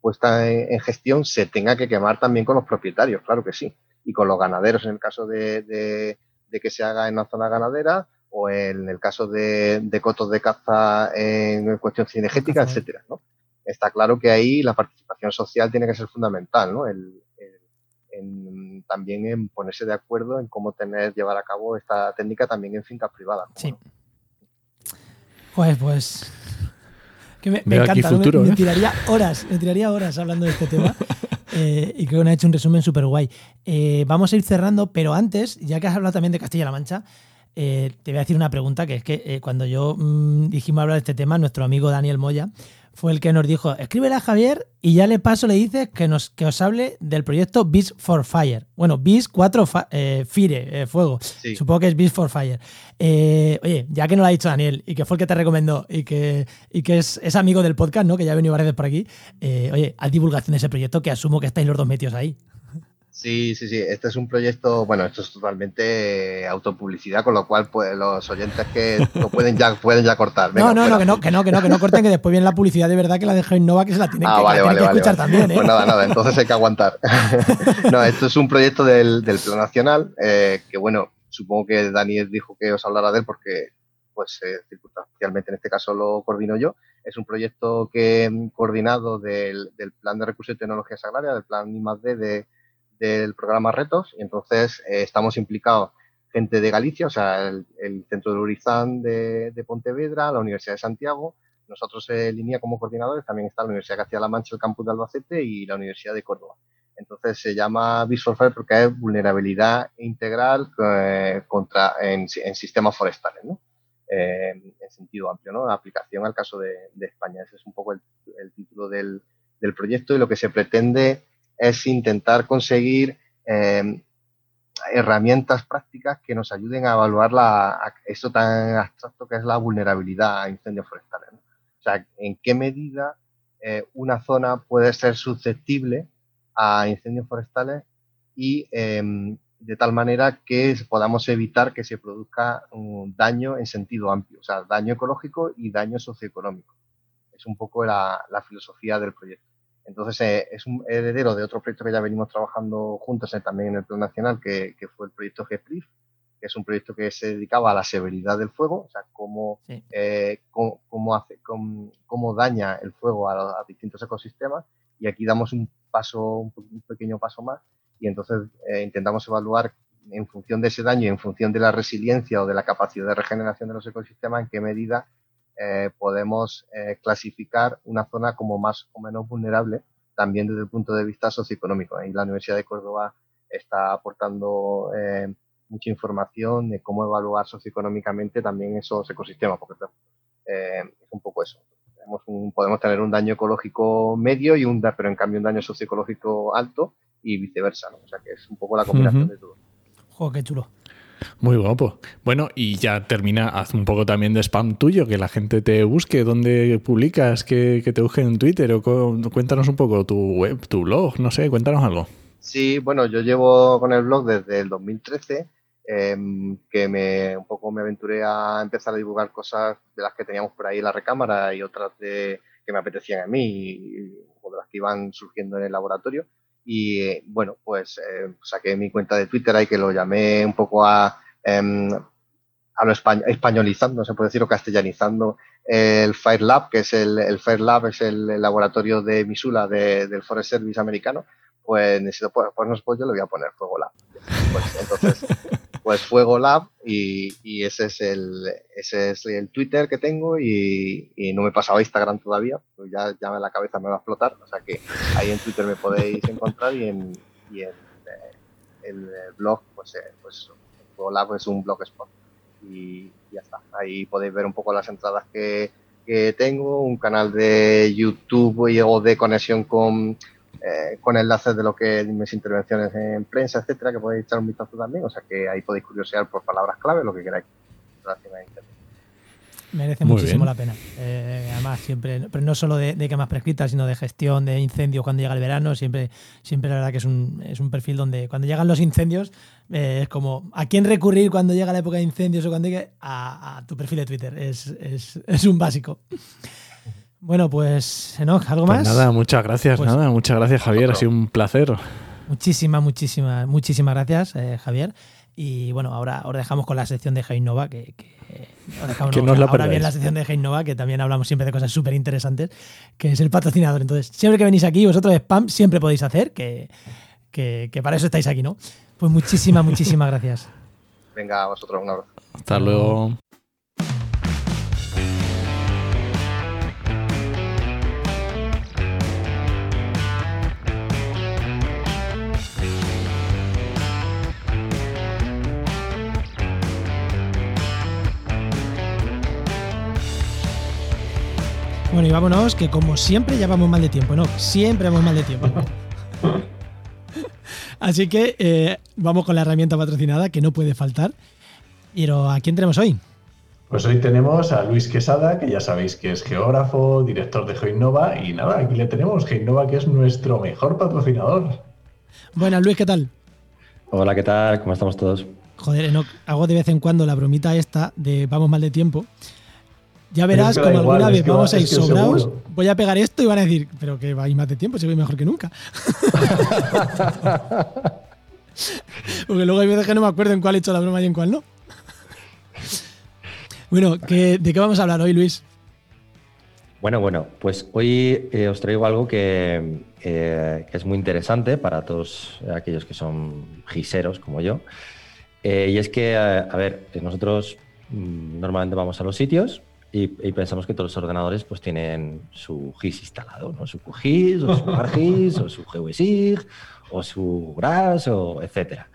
Speaker 4: puesta en, gestión se tenga que quemar también con los propietarios, claro que sí, y con los ganaderos en el caso de, de que se haga en una zona ganadera o en el caso de, cotos de caza en cuestión cinegética, etcétera, ¿no? Está claro que ahí la participación social tiene que ser fundamental, ¿no? También en ponerse de acuerdo en cómo tener, llevar a cabo esta técnica también en fincas privadas.
Speaker 3: Sí. Pues, pues. Que me, encanta, me, ¿eh? tiraría horas, me tiraría horas hablando de este tema. [laughs] Eh, y creo que me ha hecho un resumen súper guay. Eh, vamos a ir cerrando, pero antes, ya que has hablado también de Castilla-La Mancha, eh, te voy a decir una pregunta, que es que eh, cuando yo mm, dijimos hablar de este tema, nuestro amigo Daniel Moya fue el que nos dijo, escríbele a Javier y ya le paso, le dices que, nos, que os hable del proyecto Beast for Fire. Bueno, Beast 4 eh, Fire, Fuego. Supongo que es Beast for Fire. oye, ya que no lo ha dicho Daniel y que fue el que te recomendó y que, y que es, es amigo del podcast, ¿no? que ya ha venido varias veces por aquí, oye, haz divulgación de ese proyecto que asumo que estáis los dos metidos ahí.
Speaker 4: Sí, sí, sí. Este es un proyecto, bueno, esto es totalmente autopublicidad, con lo cual pues, los oyentes que lo pueden ya, [laughs] pueden ya cortar.
Speaker 3: no, no, no, que no, que no, que no, que no corten, que después viene la publicidad de verdad que la deja Innova que se la tienen ah, que, escuchar también. ¿eh?
Speaker 4: Pues nada, nada, entonces hay que aguantar. [laughs] no, esto es un proyecto del, del Plan Nacional, eh, que bueno, supongo que Daniel dijo que os hablara de él porque pues eh, circunstancialmente en este caso lo coordino yo. Es un proyecto que mm, coordinado del, del Plan de Recursos y Tecnologías Agrarias, del Plan I+D de del programa Retos y entonces eh, estamos implicados gente de Galicia, o sea, el, Centro de Urizán de, Pontevedra, la Universidad de Santiago, nosotros en línea como coordinadores también está la Universidad de Castilla-La Mancha, el campus de Albacete y la Universidad de Córdoba. Entonces se llama Visual Fire porque es vulnerabilidad integral eh, contra, en, sistemas forestales. Eh, en sentido amplio, ¿no? aplicación al caso de, España. Ese es un poco el, título del, proyecto y lo que se pretende es intentar conseguir em, herramientas prácticas que nos ayuden a evaluar la, esto tan abstracto que es la vulnerabilidad a incendios forestales. O sea, en qué medida eh, una zona puede ser susceptible a incendios forestales y em, de tal manera que podamos evitar que se produzca un daño en sentido amplio, o sea, daño ecológico y daño socioeconómico. Es un poco la filosofía del proyecto. Entonces eh, es un heredero de otro proyecto que ya venimos trabajando juntos eh, también en el Plan Nacional, que, fue el proyecto GEPRIF, que es un proyecto que se dedicaba a la severidad del fuego, o sea, cómo, eh, cómo, hace, cómo, daña el fuego a, distintos ecosistemas. Y aquí damos un paso, un, pequeño paso más, y entonces intentamos evaluar en función de ese daño y en función de la resiliencia o de la capacidad de regeneración de los ecosistemas, en qué medida eh, podemos eh, clasificar una zona como más o menos vulnerable también desde el punto de vista socioeconómico. Ahí la Universidad de Córdoba está aportando eh, mucha información de cómo evaluar socioeconómicamente también esos ecosistemas, porque es un poco eso. podemos tener un daño ecológico medio y un pero en cambio un daño socioecológico alto y viceversa. O sea que es un poco la combinación de todo.
Speaker 3: Joder, qué chulo.
Speaker 1: Muy guapo. Bueno, y ya termina, haz un poco también de spam tuyo, que la gente te busque, dónde publicas, que, te busquen en Twitter, o cuéntanos un poco tu web, tu blog, no sé, cuéntanos algo.
Speaker 4: Sí, bueno, yo llevo con el blog desde el 2013, em, que me un poco me aventuré a empezar a divulgar cosas de las que teníamos por ahí en la recámara y otras de, que me apetecían a mí, o de las que iban surgiendo en el laboratorio. Y bueno, pues eh, saqué mi cuenta de Twitter ahí que lo llamé un poco a, em, a lo españolizando, se puede decir, o castellanizando el Fire Lab, que es el, Fire Lab, es el, laboratorio de Misula del Forest Service americano. Pues necesito, pues, pues, pues yo le voy a poner Fuego Lab. Pues, entonces, pues Fuego Lab y, ese, es el, ese es el Twitter que tengo y, no me he pasado a Instagram todavía, pues ya, ya la cabeza me va a explotar, o sea que ahí en Twitter me podéis [laughs] encontrar y en, y en eh, el blog, pues, eh, pues Fuego Lab es un blogspot y ya está, ahí podéis ver un poco las entradas que, que tengo, un canal de YouTube o de conexión con eh, con enlaces de lo que mis intervenciones en prensa, etcétera, que podéis echar un vistazo también. O sea que ahí podéis curiosear por palabras clave, lo que queráis.
Speaker 3: Merece muchísimo la pena. Eh, además, siempre, pero no solo de, de quemas prescritas, sino de gestión de incendios cuando llega el verano. Siempre, siempre la verdad que es un, es un perfil donde cuando llegan los incendios eh, es como a quién recurrir cuando llega la época de incendios o cuando llegue a, tu perfil de Twitter. Es, es, [laughs] es un básico. Bueno, pues Enoch, ¿algo
Speaker 1: pues
Speaker 3: más?
Speaker 1: Nada, muchas gracias, pues nada, muchas gracias Javier, ha sido un placer.
Speaker 3: Muchísimas, muchísimas, muchísimas gracias, eh, Javier. Y bueno, ahora os dejamos con la sección de Heinova, que, que,
Speaker 1: dejamos, que la
Speaker 3: ahora bien la sección de Heinova, que también hablamos siempre de cosas súper interesantes, que es el patrocinador. Entonces, siempre que venís aquí, vosotros spam siempre podéis hacer, que, que, que para eso estáis aquí, ¿no? Pues muchísimas, muchísimas gracias. [laughs]
Speaker 4: Venga, a vosotros un abrazo.
Speaker 1: Hasta luego.
Speaker 3: Bueno, y vámonos, que como siempre ya vamos mal de tiempo, ¿no? Siempre vamos mal de tiempo. [laughs] Así que eh, vamos con la herramienta patrocinada que no puede faltar. Pero ¿a quién tenemos hoy?
Speaker 5: Pues hoy tenemos a Luis Quesada, que ya sabéis que es geógrafo, director de GeoInnova, y nada, aquí le tenemos, GeoInnova, que es nuestro mejor patrocinador.
Speaker 3: Buenas, Luis, ¿qué tal?
Speaker 6: Hola, ¿qué tal? ¿Cómo estamos todos?
Speaker 3: Joder, no hago de vez en cuando la bromita esta de vamos mal de tiempo, ya verás como alguna vez vamos a ir sobrados, voy a pegar esto y van a decir, pero que vais más de tiempo, si voy mejor que nunca. [laughs] Porque luego hay veces que no me acuerdo en cuál he hecho la broma y en cuál no. bueno, ¿de qué vamos a hablar hoy, Luis?
Speaker 6: Bueno, bueno, pues hoy eh, os traigo algo que, eh, que, es muy interesante para todos aquellos que son giseros como yo. Eh, y es que, a ver, nosotros mm, normalmente vamos a los sitios y, pensamos que todos los ordenadores pues tienen su GIS instalado, ¿no? Su QGIS, o su [laughs] ARGIS, o su GWSIG, o su GRAS, o etcétera.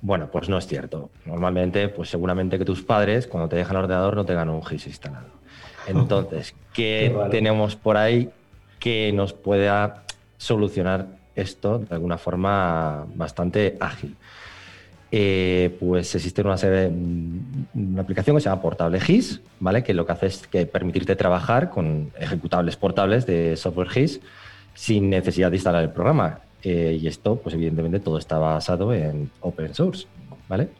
Speaker 6: Bueno, pues no es cierto. Normalmente, pues seguramente que tus padres, cuando te dejan el ordenador, no tengan un GIS instalado. Entonces, [laughs] ¿qué tenemos por ahí que nos pueda solucionar esto de alguna forma bastante ágil? Eh, pues existe una, serie, una aplicación que se llama Portable GIS, ¿vale? que lo que hace es que permitirte trabajar con ejecutables portables de software GIS sin necesidad de instalar el programa. Eh, y esto, pues evidentemente, todo está basado en open source. ¿vale?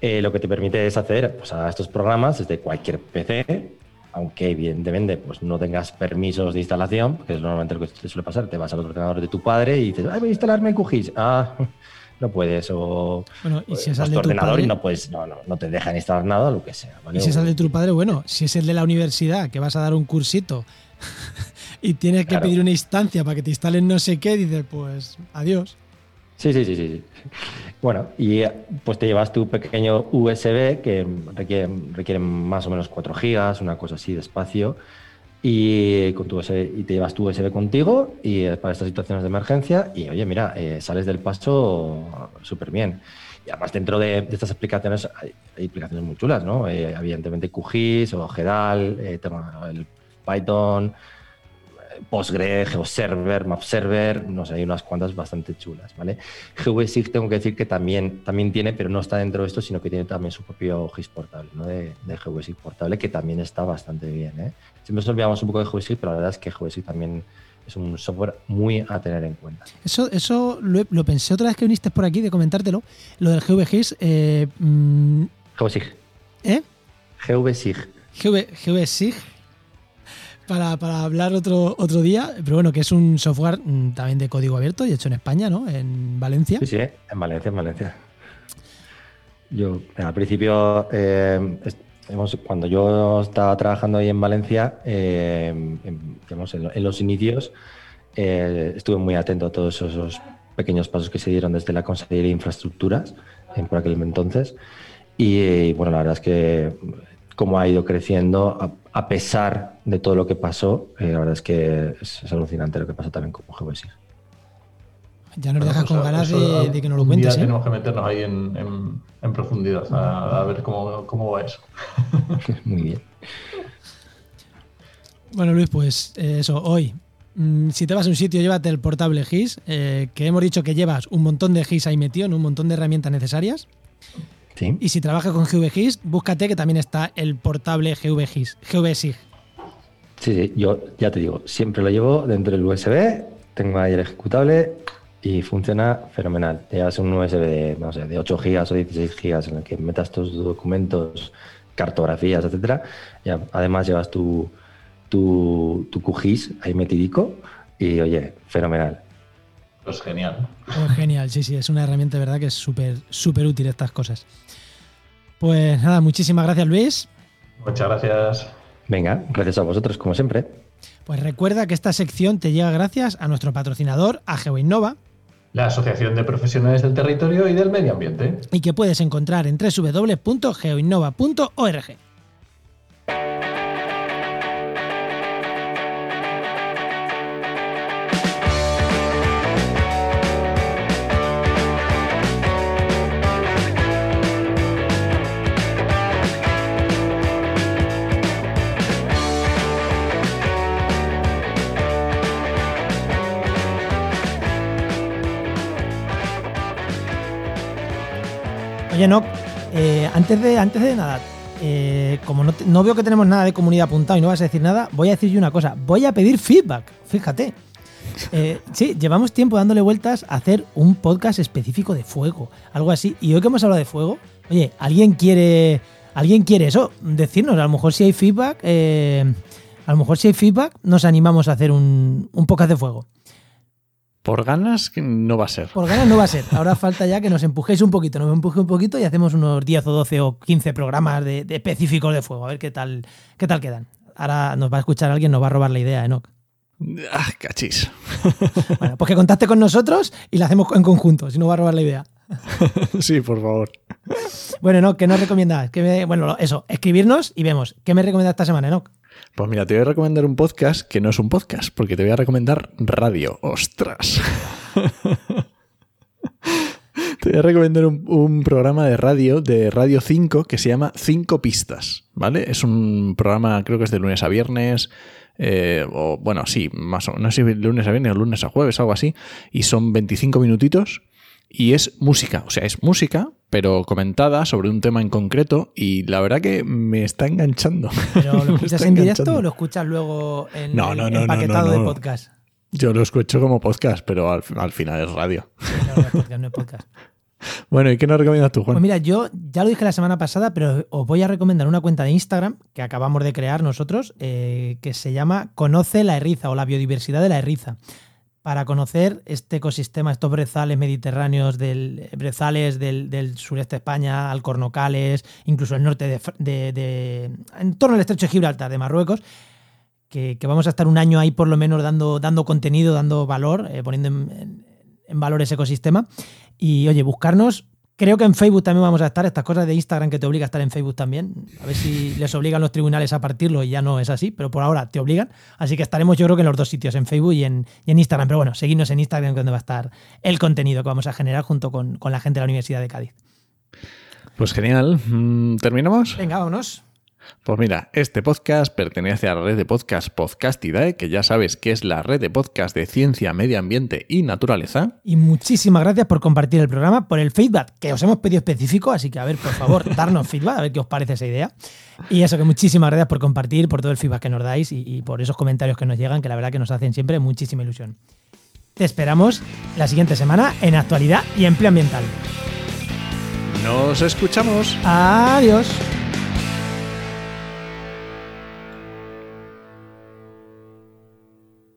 Speaker 6: Eh, lo que te permite es hacer pues, a estos programas desde cualquier PC, aunque evidentemente pues, no tengas permisos de instalación, que es normalmente lo que te suele pasar, te vas al ordenador de tu padre y dices, voy a instalarme QGIS. Ah, [laughs] no puedes, o
Speaker 3: bueno, ¿y si es
Speaker 6: tu ordenador y no puedes, no, no, no te dejan instalar nada, lo que sea.
Speaker 3: Y si es el de tu padre, bueno, si es el de la universidad, que vas a dar un cursito [laughs] y tienes que pedir una instancia para que te instalen no sé qué, dices, pues adiós.
Speaker 6: Sí, sí, sí, sí. Bueno, y pues te llevas tu pequeño USB que requiere, requiere más o menos 4 gigas, una cosa así de espacio y, con tu USB, y te llevas tu USB contigo y eh, para estas situaciones de emergencia y oye, mira, eh, sales del paso súper bien. Y además dentro de, estas aplicaciones hay, aplicaciones muy chulas, ¿no? Eh, evidentemente QGIS o GEDAL, el Python, Postgre, GeoServer, MapServer, no sé, hay unas cuantas bastante chulas, ¿vale? GeoSig tengo que decir que también, también tiene, pero no está dentro de esto, sino que tiene también su propio GIS portable, ¿no? De, de GeoSig portable, que también está bastante bien, ¿eh? Siempre nos olvidamos un poco de GeoSig, pero la verdad es que GeoSig también es un software muy a tener en cuenta.
Speaker 3: Eso, eso lo, pensé otra vez que viniste por aquí de comentártelo, lo del GVGIS. Eh,
Speaker 6: mm, GeoSig.
Speaker 3: ¿Eh?
Speaker 6: GVSig.
Speaker 3: GVSig para, hablar otro, otro día, pero bueno, que es un software mm, también de código abierto y hecho en España, ¿no? En Valencia.
Speaker 6: Sí, sí, en Valencia, en Valencia. Yo, al principio, eh, cuando yo estaba trabajando ahí en Valencia, eh, en, los inicios, eh, estuve muy atento a todos esos pequeños pasos que se dieron desde la Consejería de Infraestructuras en por aquel entonces. Y, bueno, la verdad es que como ha ido creciendo, a, pesar de todo lo que pasó, eh, la verdad es que es, alucinante lo que pasa también con GeoBesig.
Speaker 3: Ya nos dejas con ganas de, que nos lo cuentes.
Speaker 5: Ya ¿eh? tenemos que meternos ahí en, profundidad a, ver cómo, cómo va eso. [laughs]
Speaker 6: Muy bien.
Speaker 3: Bueno, Luis, pues eh, eso, hoy, mm, si te vas a un sitio, llévate el portable GIS, eh, que hemos dicho que llevas un montón de GIS ahí metido, en un montón de herramientas necesarias.
Speaker 6: Sí.
Speaker 3: Y si trabajas con GVGIS, búscate que también está el portable GVGIS, GVSIG.
Speaker 6: Sí, sí, yo ya te digo, siempre lo llevo dentro del USB, tengo ahí el ejecutable y funciona fenomenal. Llevas un USB de, no sé, de 8 GB o 16 GB en el que metas tus documentos, cartografías, etcétera. Y además llevas tu, tu, tu QGIS ahí metidico y oye, fenomenal.
Speaker 5: Pues genial.
Speaker 3: Pues genial, sí, sí, es una herramienta de verdad que es súper, súper útil estas cosas. Pues nada, muchísimas gracias Luis.
Speaker 5: Muchas gracias.
Speaker 6: Venga, gracias a vosotros como siempre.
Speaker 3: Pues recuerda que esta sección te llega gracias a nuestro patrocinador, a GeoInnova.
Speaker 5: La Asociación de Profesionales del Territorio y del Medio Ambiente.
Speaker 3: Y que puedes encontrar en www.geoinnova.org. Oye, no, eh, antes, de, antes de nada, eh, como no, veo que tenemos nada de comunidad apuntado y no vas a decir nada, voy a decir yo una cosa. Voy a pedir feedback, fíjate. Eh, sí, llevamos tiempo dándole vueltas a hacer un podcast específico de fuego, algo así. Y hoy que hemos hablado de fuego, oye, ¿alguien quiere, ¿alguien quiere eso? Decirnos, a lo mejor si hay feedback, a lo mejor si hay feedback, nos animamos a hacer un, un podcast de fuego.
Speaker 1: Por ganas no va a ser.
Speaker 3: Por ganas no va a ser. Ahora falta ya que nos empujéis un poquito, nos empuje un poquito y hacemos unos 10 o 12 o 15 programas de, específicos de fuego, a ver qué tal, qué tal quedan. Ahora nos va a escuchar alguien, nos va a robar la idea, Enoch.
Speaker 1: Ah, cachis. [laughs]
Speaker 3: Bueno, pues que contacte con nosotros y la hacemos en conjunto, si no va a robar la idea. [laughs]
Speaker 1: sí, por favor.
Speaker 3: Bueno, Enoch, ¿qué nos recomiendas? bueno, eso, escribirnos y vemos. ¿Qué me recomienda esta semana, Enoch?
Speaker 1: Pues mira, te voy a recomendar un podcast que no es un podcast, porque te voy a recomendar radio. ¡Ostras! [laughs] te voy a recomendar un, programa de radio, de Radio 5, que se llama Cinco Pistas, ¿vale? Es un programa, creo que es de lunes a viernes, eh, o bueno, sí, más o no sé si lunes a viernes o lunes a jueves, algo así, y son 25 minutitos y es música, o sea, es música, pero comentada sobre un tema en concreto y la verdad que me está enganchando.
Speaker 3: ¿Pero lo [laughs] escuchas en directo o lo escuchas luego en
Speaker 1: no, no, no,
Speaker 3: empaquetado de podcast?
Speaker 1: Yo lo escucho como podcast, pero al, final es radio.
Speaker 3: no es [laughs] podcast.
Speaker 1: Bueno, ¿y qué nos recomiendas tú, Juan?
Speaker 3: Pues mira, yo ya lo dije la semana pasada, pero os voy a recomendar una cuenta de Instagram que acabamos de crear nosotros, eh, que se llama Conoce la Erriza o la biodiversidad de la Erriza para conocer este ecosistema, estos brezales mediterráneos, del, brezales del, sureste de España, alcornocales, incluso el norte de, en torno al estrecho de Gibraltar de Marruecos, que, vamos a estar un año ahí por lo menos dando, dando contenido, dando valor, eh, poniendo en, en valor ese ecosistema. Y oye, buscarnos Creo que en Facebook también vamos a estar, estas cosas de Instagram que te obliga a estar en Facebook también. A ver si les obligan los tribunales a partirlo y ya no es así, pero por ahora te obligan. Así que estaremos yo creo que en los dos sitios, en Facebook y en, Instagram. Pero bueno, seguidnos en Instagram donde va a estar el contenido que vamos a generar junto con, con la gente de la Universidad de Cádiz.
Speaker 1: Pues genial. Mm, ¿Terminamos?
Speaker 3: Venga, vámonos.
Speaker 1: Pues mira, este podcast pertenece a la red de podcast Podcastidae, que ya sabes que es la red de podcast de ciencia, medio ambiente y naturaleza.
Speaker 3: Y muchísimas gracias por compartir el programa, por el feedback que os hemos pedido específico, así que a ver, por favor, [laughs] darnos feedback, a ver qué os parece esa idea. Y eso, que muchísimas gracias por compartir, por todo el feedback que nos dais y, y por esos comentarios que nos llegan, que la verdad que nos hacen siempre muchísima ilusión. Te esperamos la siguiente semana en Actualidad y Empleo Ambiental.
Speaker 1: Nos escuchamos.
Speaker 3: Adiós.